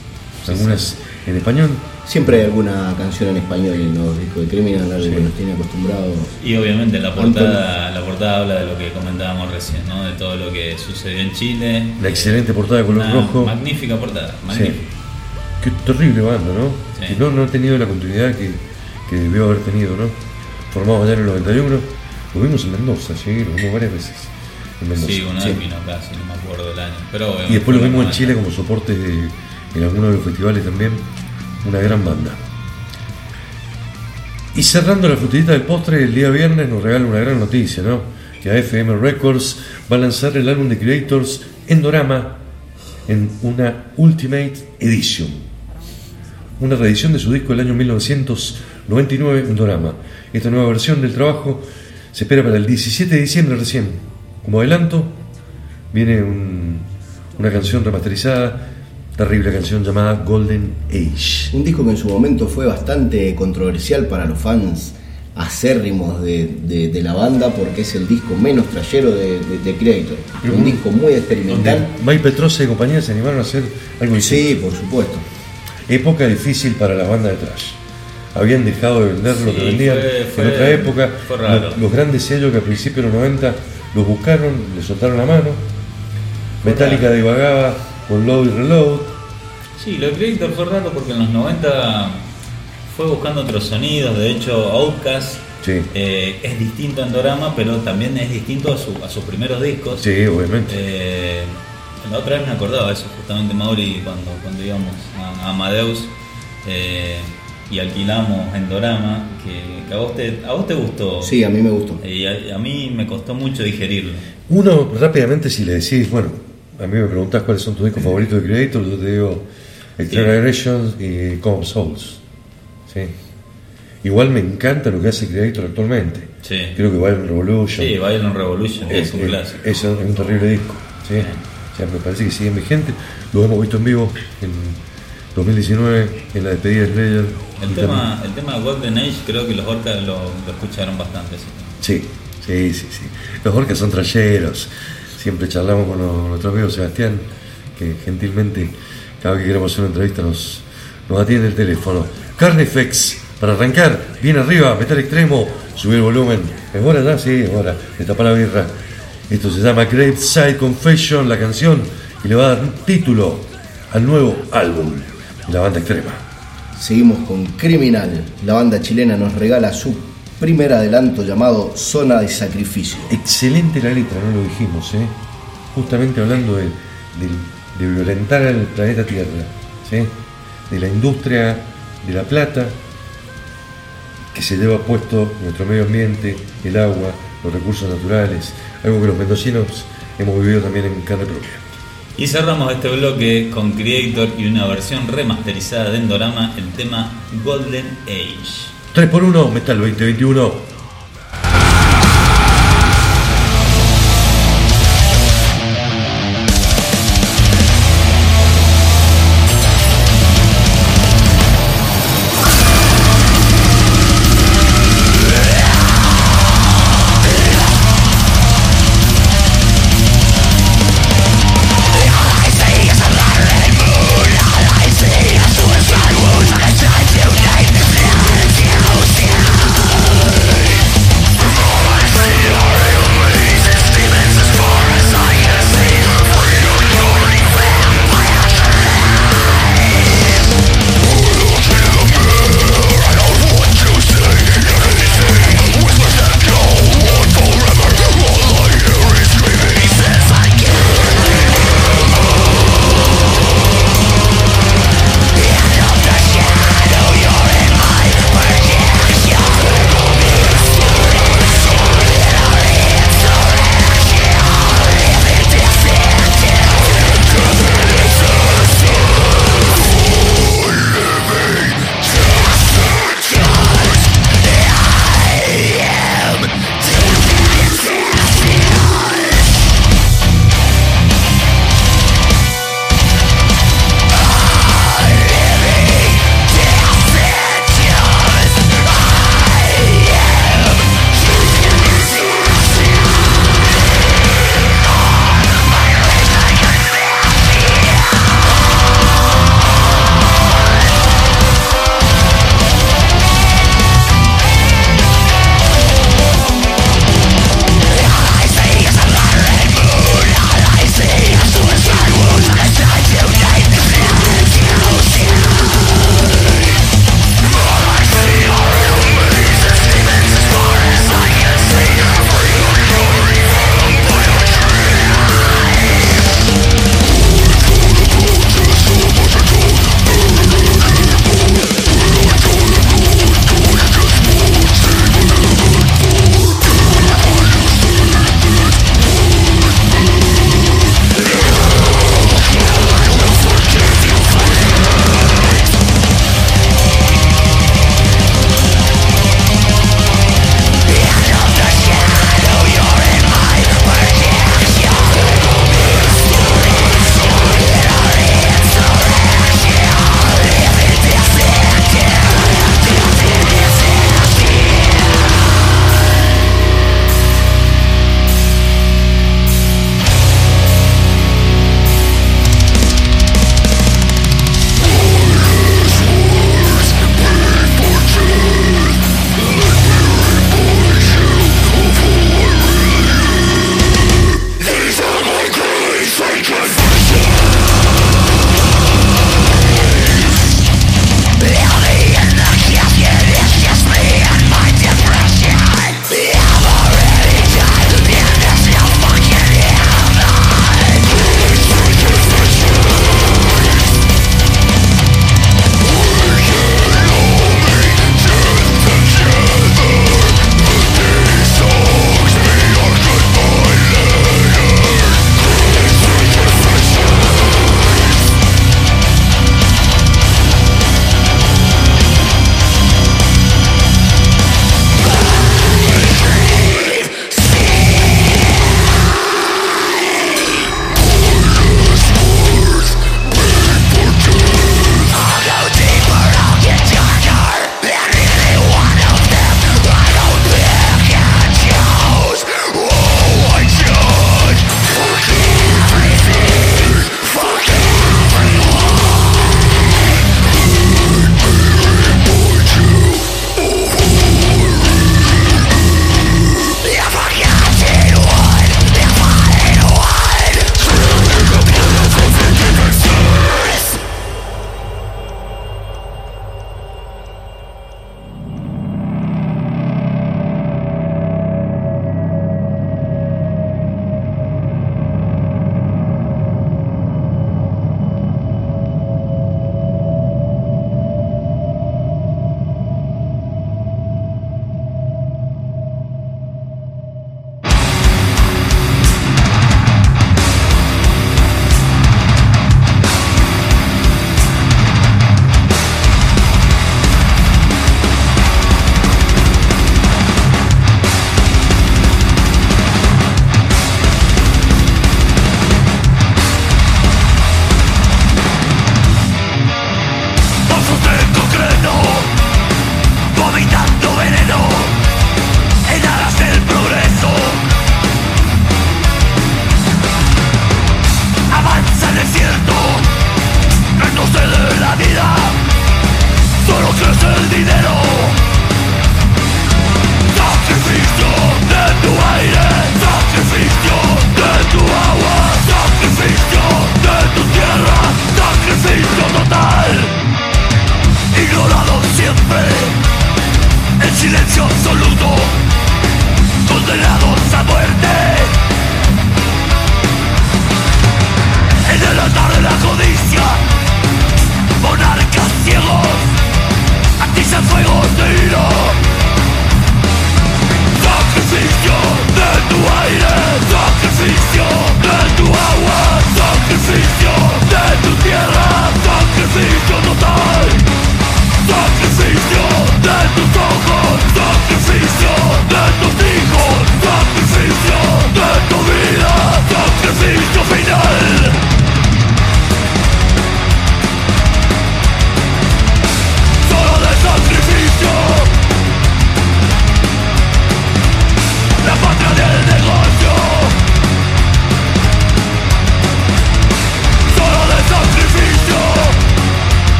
algunas en español. Siempre hay alguna canción en español en los discos de Criminal, algo que nos tiene acostumbrados. Y obviamente la portada, la portada habla de lo que comentábamos recién, ¿no? De todo lo que sucedió en Chile. La excelente portada de color Una rojo. Magnífica portada, Sí. magnífica. Qué terrible banda, ¿no? Sí. Que no, no ha tenido la continuidad que, que debió haber tenido, ¿no? Formado allá en el 91, lo vimos en Mendoza, sí, lo vimos varias veces en Mendoza. Sí, una Sí. vez vino acá, si no me acuerdo del año. Pero, Y después lo vimos en Chile como soporte de- en algunos de los festivales también. Una gran banda. Y cerrando la frutillita del postre, el día viernes nos regala una gran noticia, ¿no? Que AFM Records va a lanzar el álbum de Creators Endorama en una Ultimate Edition. Una reedición de su disco del año 1999, Endorama. Esta nueva versión del trabajo se espera para el 17 de diciembre recién. Como adelanto, viene un- una canción remasterizada, terrible canción llamada Golden Age. Un disco que en su momento fue bastante controversial para los fans acérrimos de, de- de la banda porque es el disco menos trayero de, de- de Creator. Pero un disco muy experimental. Mike Petrosa y compañía se animaron a hacer algo distinto. Sí, por supuesto. Época difícil para la banda de trash. Habían dejado de vender lo que vendían fue- en otra época. fue raro. Los, los grandes sellos que a principios de los 90 los buscaron, le soltaron la mano. Metallica divagaba con Load y Reload. Sí, lo de Creator fue raro porque en los 90 fue buscando otros sonidos. De hecho, Outcast Sí. eh, es distinto a Endorama, pero también es distinto a, su- a sus primeros discos. Sí, obviamente. Eh, la otra vez me acordaba eso, justamente Mauri, cuando, cuando íbamos a, a Amadeus eh, y alquilamos Endorama, que, que a, vos te, a vos te gustó. Sí, a mí me gustó. Y a, a mí me costó mucho digerirlo. Uno, rápidamente, si le decís, bueno, a mí me preguntás cuáles son tus discos favoritos de Creator, yo te digo Eternal Aggressions y Come Souls. ¿sí? Igual me encanta lo que hace Creator actualmente. Sí. Creo que Violent Revolution. Sí, Violent Revolution es, un es, clásico. es un terrible disco. ¿sí? O sea, me parece que siguen vigentes. Los hemos visto en vivo en 2019, en la despedida de Slayer. El tema, el tema de Golden Age creo que los Orcas lo, lo escucharon bastante. Sí, sí, sí, sí. Los orcas son trayeros. Siempre charlamos con nuestro amigo Sebastián, que gentilmente cada vez que queremos hacer una entrevista nos, nos atiende el teléfono. Carnifex, para arrancar, bien arriba, metal extremo, subir el volumen. ¿Es hora ya? Sí, es hora. Destapar la birra. Esto se llama Graveside Confession, la canción, y le va a dar título al nuevo álbum de la banda extrema. Seguimos con Criminal. La banda chilena nos regala su primer adelanto llamado Zona de Sacrificio. Excelente la letra, no lo dijimos, ¿eh? Justamente hablando de, de- de violentar al planeta Tierra, ¿sí? De la industria de la plata que se lleva puesto nuestro medio ambiente, el agua, los recursos naturales, algo que los mendocinos hemos vivido también en carne propia. Y cerramos este bloque con Creator y una versión remasterizada de Endorama, el tema Golden Age. 3x1, Metal 2021.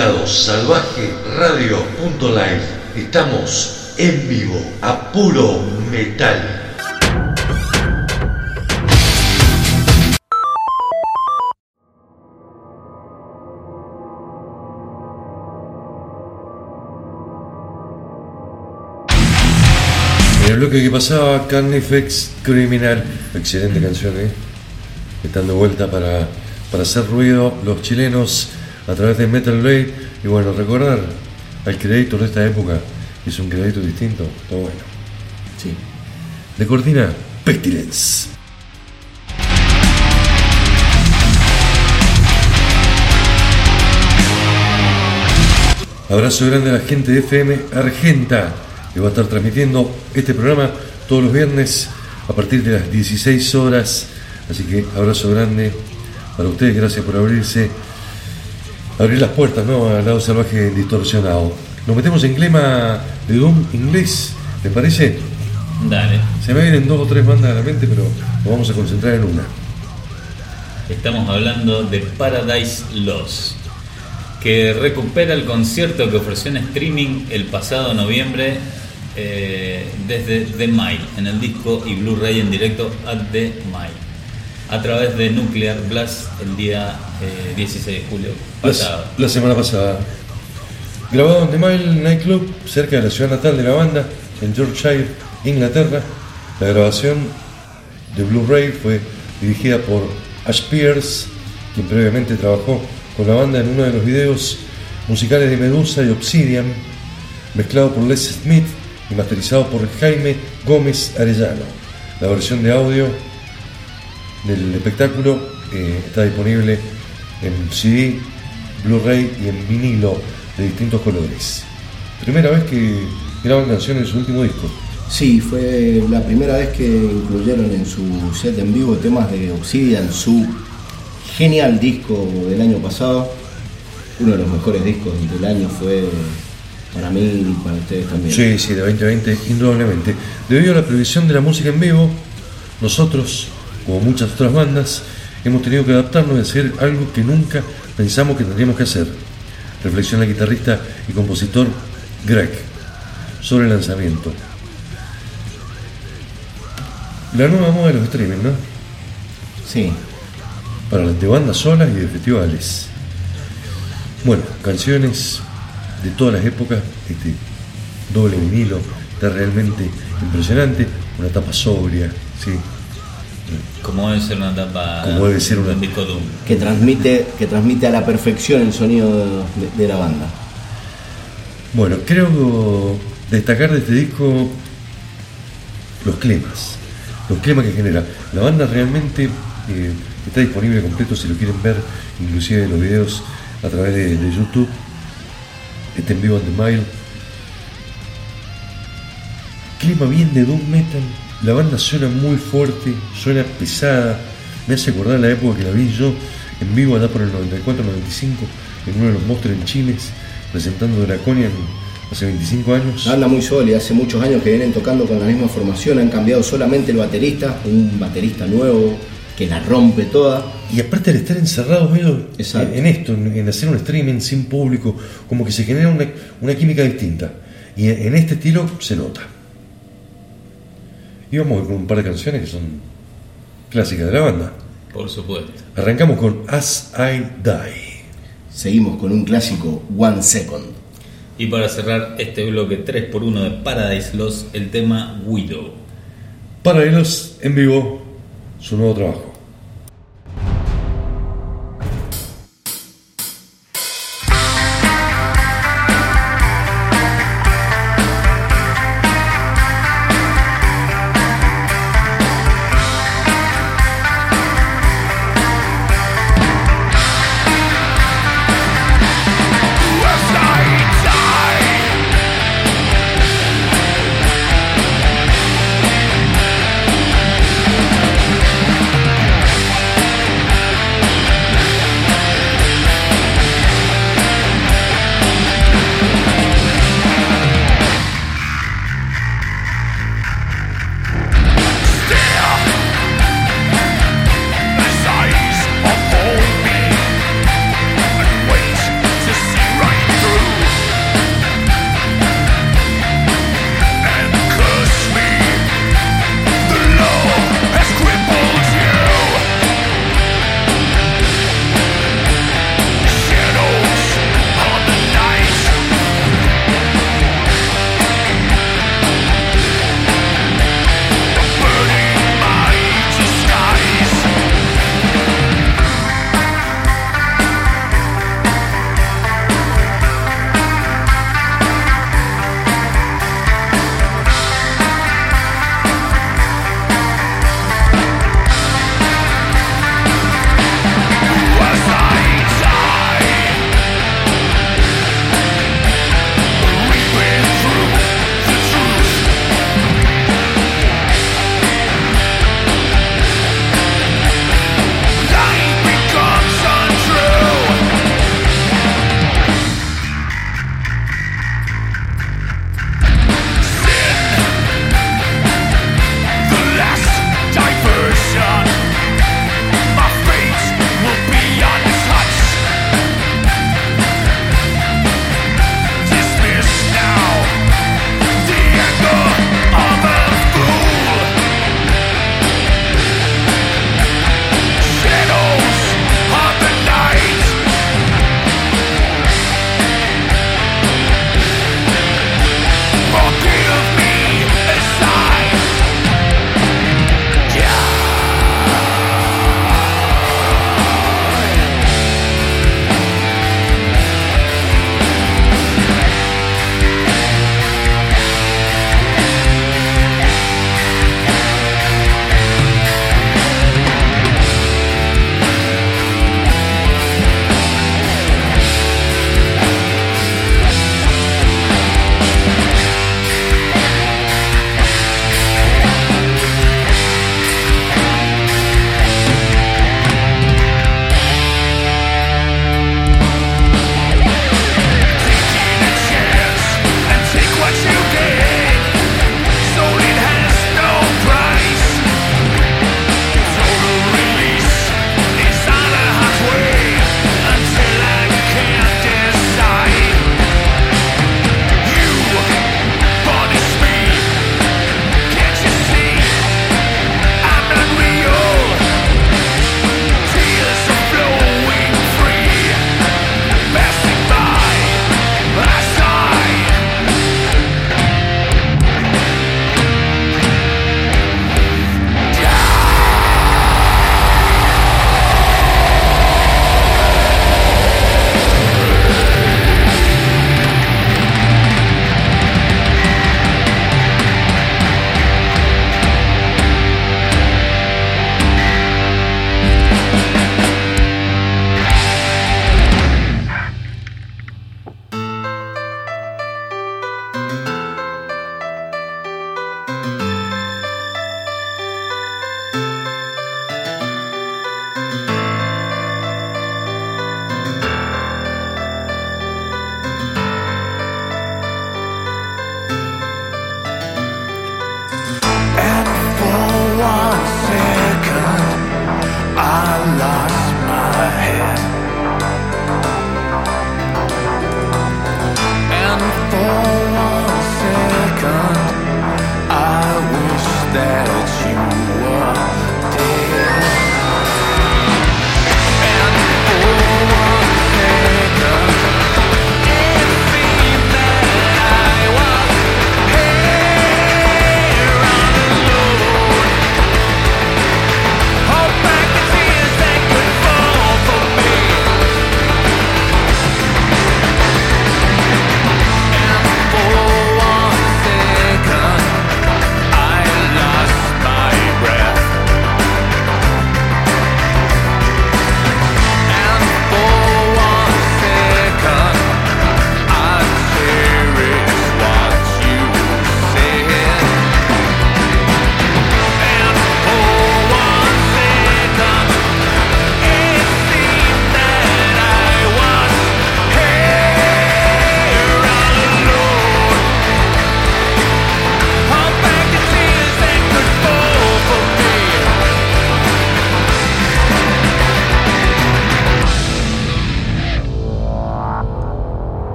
Lado Salvaje Radio.live. Estamos en vivo a puro metal. En el bloque que pasaba, Carnifex Criminal, excelente canción, ¿eh? Están de vuelta para, para hacer ruido los chilenos a través de Metal Blade. Y bueno, recordar al crédito de esta época, es un crédito distinto, está bueno. Sí. De Cortina, Pestilence. Abrazo grande a la gente de FM Argenta, que va a estar transmitiendo este programa todos los viernes a partir de las 16 horas. Así que abrazo grande para ustedes, gracias por abrirse, abrir las puertas ¿no? al lado salvaje distorsionado. Nos metemos en clima de Doom inglés, ¿te parece? Dale. Se me vienen dos o tres bandas a la mente, pero nos vamos a concentrar en una. Estamos hablando de Paradise Lost, que recupera el concierto que ofreció en streaming el pasado noviembre eh, desde The Mile, en el disco y Blu-ray en directo at The Mile, a través de Nuclear Blast el día eh, 16 de julio pasado. La, la semana pasada. Grabado en The Mile Nightclub, cerca de la ciudad natal de la banda, en Yorkshire, Inglaterra. La grabación de Blu-ray fue dirigida por Ash Pierce, quien previamente trabajó con la banda en uno de los videos musicales de Medusa y Obsidian, mezclado por Les Smith y masterizado por Jaime Gómez Arellano. La versión de audio del espectáculo eh, está disponible en CD, Blu-ray y en vinilo de distintos colores. Primera vez que graban canciones de su último disco. Sí, fue la primera vez que incluyeron en su set en vivo temas de Obsidian, su genial disco del año pasado. Uno de los mejores discos del año fue para mí y para ustedes también. Sí, sí, de 2020, indudablemente. Debido a la prohibición de la música en vivo, nosotros, como muchas otras bandas, hemos tenido que adaptarnos y hacer algo que nunca pensamos que tendríamos que hacer. Reflexiona el guitarrista y compositor Greg sobre el lanzamiento. La nueva moda de los streaming, ¿no? Sí, Para las de bandas solas y de festivales. Bueno, canciones de todas las épocas, este doble vinilo, está realmente impresionante, una tapa sobria, sí, Como debe ser una tapa Como debe ser una- de un disco Doom. que transmite, que transmite a la perfección el sonido de, de la banda. Bueno, creo destacar de este disco los climas, los climas que genera. La banda realmente eh, está disponible completo si lo quieren ver, inclusive los videos a través de, de YouTube. Está en vivo en The Mile. Clima bien de Doom Metal. La banda suena muy fuerte, suena pesada. Me hace acordar la época que la vi yo en vivo allá por el 94-95 en uno de los monstruos en Chiles, presentando Draconian hace 25 años. Una banda muy sólida, hace muchos años que vienen tocando con la misma formación, han cambiado solamente el baterista, un baterista nuevo que la rompe toda. Y aparte de estar encerrados ellos Exacto. en esto, en, hacer un streaming sin público, como que se genera una, una química distinta. Y en este estilo se nota. Y vamos con un par de canciones que son clásicas de la banda. Por supuesto. Arrancamos con As I Die. Seguimos con un clásico One Second. Y para cerrar este bloque 3x1 de Paradise Lost, el tema Widow. Paralelos en vivo, su nuevo trabajo.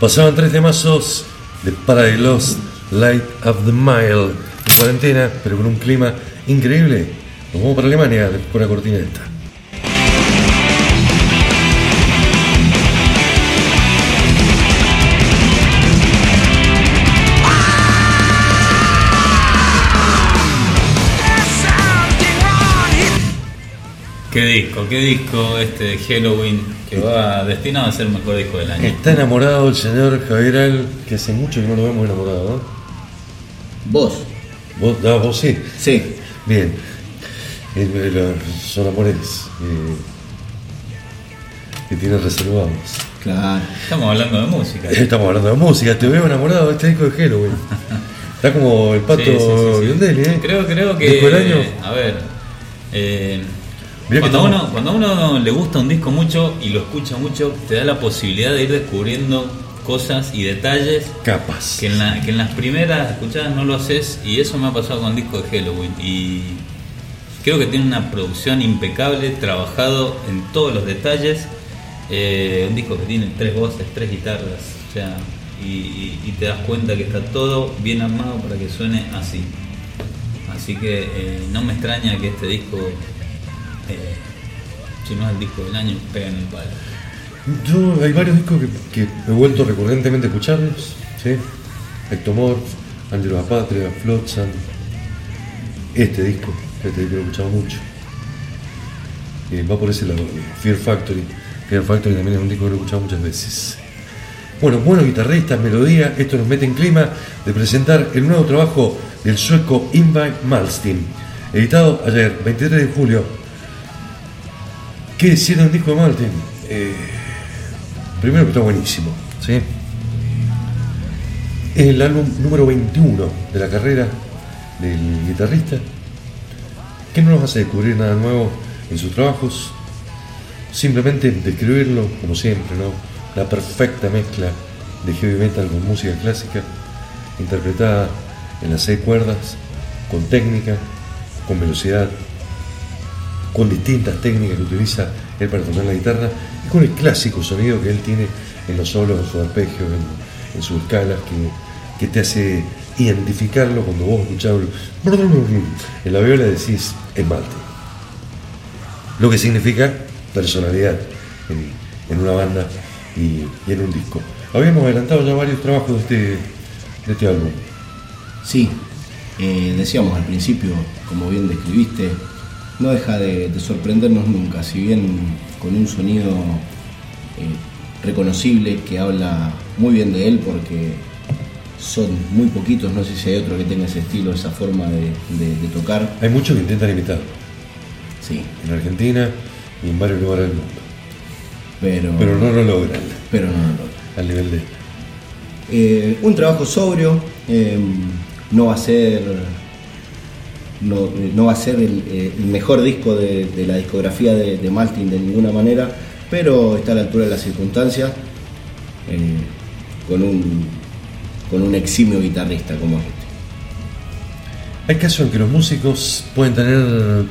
Pasaban tres temazos de Paradise Lost, Light of the Mile, en cuarentena, pero con un clima increíble. Nos vamos para Alemania con la cortina esta. Qué disco, qué disco este de Halloween que va destinado a ser el mejor disco del año. Está enamorado el señor Javier Al, que hace mucho que no lo vemos enamorado, ¿no? Vos. ¿Vos, ah, vos sí? Sí. Bien. Eh, eh, los- son amores eh, que tiene reservados. Claro. Estamos hablando de música. Estamos hablando de música, te veo enamorado de este disco de Halloween. Está como el pato Sí, sí, sí, sí. Biondelli, ¿eh? Creo, creo que. Disco del año. A ver. eh, Mirá cuando, estamos- uno, cuando a uno le gusta un disco mucho y lo escucha mucho, te da la posibilidad de ir descubriendo cosas y detalles Capas. que en, la- que en las primeras escuchadas no lo haces y eso me ha pasado con el disco de Halloween y creo que tiene una producción impecable, trabajado en todos los detalles, eh, un disco que tiene tres voces, tres guitarras, o sea, y, y- y te das cuenta que está todo bien armado para que suene así. Así que eh, no me extraña que este disco, eh, si no es el disco del año, pega en el palo. Yo, hay varios discos que, he vuelto recurrentemente a escucharlos, ¿sí? Ectomorph, Angelo Patria, Flotsam. Este disco, este disco lo he escuchado mucho. Eh, va por ese lado, Fear Factory. Fear Factory también es un disco que lo he escuchado muchas veces. Bueno, buenos guitarristas, melodía, esto nos mete en clima de presentar el nuevo trabajo del sueco Ingvar Malmsteen, editado ayer, 23 de julio. ¿Qué decir de un disco de Malmsteen? Eh, primero que está buenísimo, ¿sí? Es el álbum número 21 de la carrera del guitarrista, que no nos hace descubrir nada nuevo en sus trabajos, simplemente describirlo como siempre, ¿no? La perfecta mezcla de heavy metal con música clásica, interpretada en las seis cuerdas, con técnica, con velocidad, con distintas técnicas que utiliza él para tocar la guitarra y con el clásico sonido que él tiene en los solos, en sus arpegios, en, sus escalas, que, que te hace identificarlo cuando vos escuchás en la viola decís es Malte. Lo que significa personalidad en, una banda y, en un disco. Habíamos adelantado ya varios trabajos de este, de este álbum. Sí, decíamos al principio, como bien describiste, no deja de, de sorprendernos nunca, si bien con un sonido eh, reconocible que habla muy bien de él porque son muy poquitos, no sé si hay otro que tenga ese estilo, esa forma de, de- de tocar. Hay muchos que intentan imitar Sí, en Argentina y en varios lugares del mundo, pero, pero no lo logran pero no, no, no. al nivel de... Eh, un trabajo sobrio, eh, no va a ser no, no va a ser el, eh, mejor disco de, la discografía de, de Maltin de ninguna manera, pero está a la altura de las circunstancias eh, con, un, con un eximio guitarrista como este. Hay casos en que los músicos pueden tener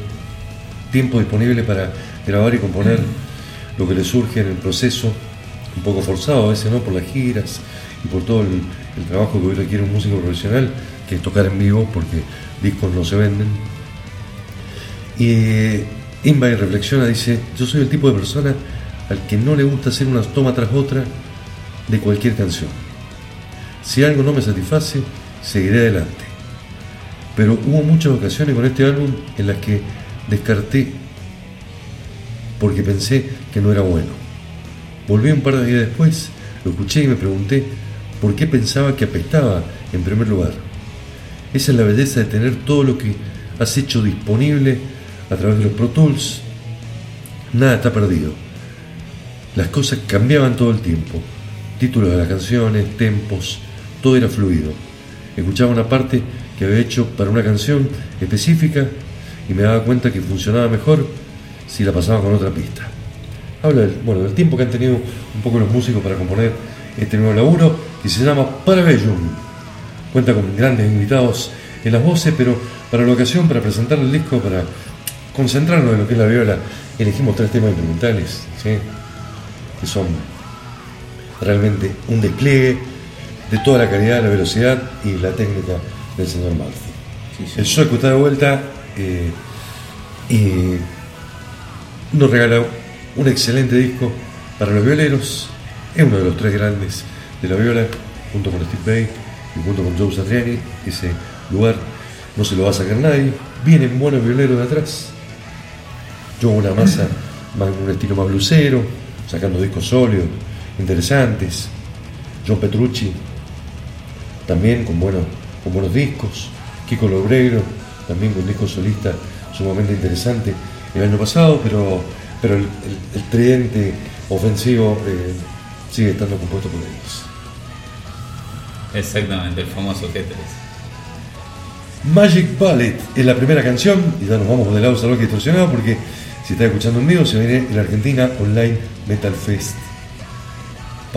tiempo disponible para grabar y componer lo que les surge en el proceso, un poco forzado a veces, ¿no? Por las giras y por todo el, el trabajo que hoy requiere un músico profesional, que es tocar en vivo, porque discos no se venden. Y eh, reflexiona, dice, yo soy el tipo de persona al que no le gusta hacer una toma tras otra de cualquier canción. Si algo no me satisface, seguiré adelante. Pero hubo muchas ocasiones con este álbum en las que descarté porque pensé que no era bueno. Volví un par de días después, lo escuché y me pregunté por qué pensaba que apestaba en primer lugar. Esa es la belleza de tener todo lo que has hecho disponible a través de los Pro Tools. Nada está perdido. Las cosas cambiaban todo el tiempo. Títulos de las canciones, tempos, todo era fluido. Escuchaba una parte que había hecho para una canción específica y me daba cuenta que funcionaba mejor si la pasaba con otra pista. habla del, tiempo que han tenido un poco los músicos para componer este nuevo laburo, que se llama Parabellum. Cuenta con grandes invitados en las voces, pero para la ocasión, para presentar el disco, para concentrarnos en lo que es la viola, elegimos tres temas instrumentales, ¿sí? que son realmente un despliegue de toda la calidad, la velocidad y la técnica del señor Malfi. El sueco está de vuelta eh, y nos regaló un excelente disco para los violeros. Es uno de los tres grandes de la viola, junto con Steve Bay y junto con Joe Satriani. Ese lugar no se lo va a sacar nadie. Vienen buenos violeros de atrás. Yo una masa, más, un estilo más blusero, sacando discos sólidos, interesantes. John Petrucci, también con buenos, con buenos discos. Kiko Lobreiro, también con discos solistas sumamente interesante el año pasado, pero, pero el, el- el tridente ofensivo eh, sigue estando compuesto por ellos. Exactamente, el famoso G3. Magic Ballet es la primera canción y ya nos vamos del lado salvaje distorsionado porque si está escuchando en vivo se viene el Argentina Online Metal Fest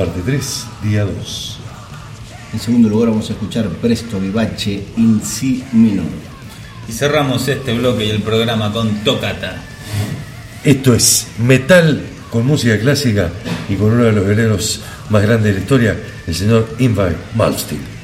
parte 3, día 2. En segundo lugar vamos a escuchar Presto Vivace in Si minor. Y cerramos este bloque y el programa con Tocata. Esto es metal con música clásica y con uno de los veleros más grandes de la historia, el señor Ingvar Malmsteen.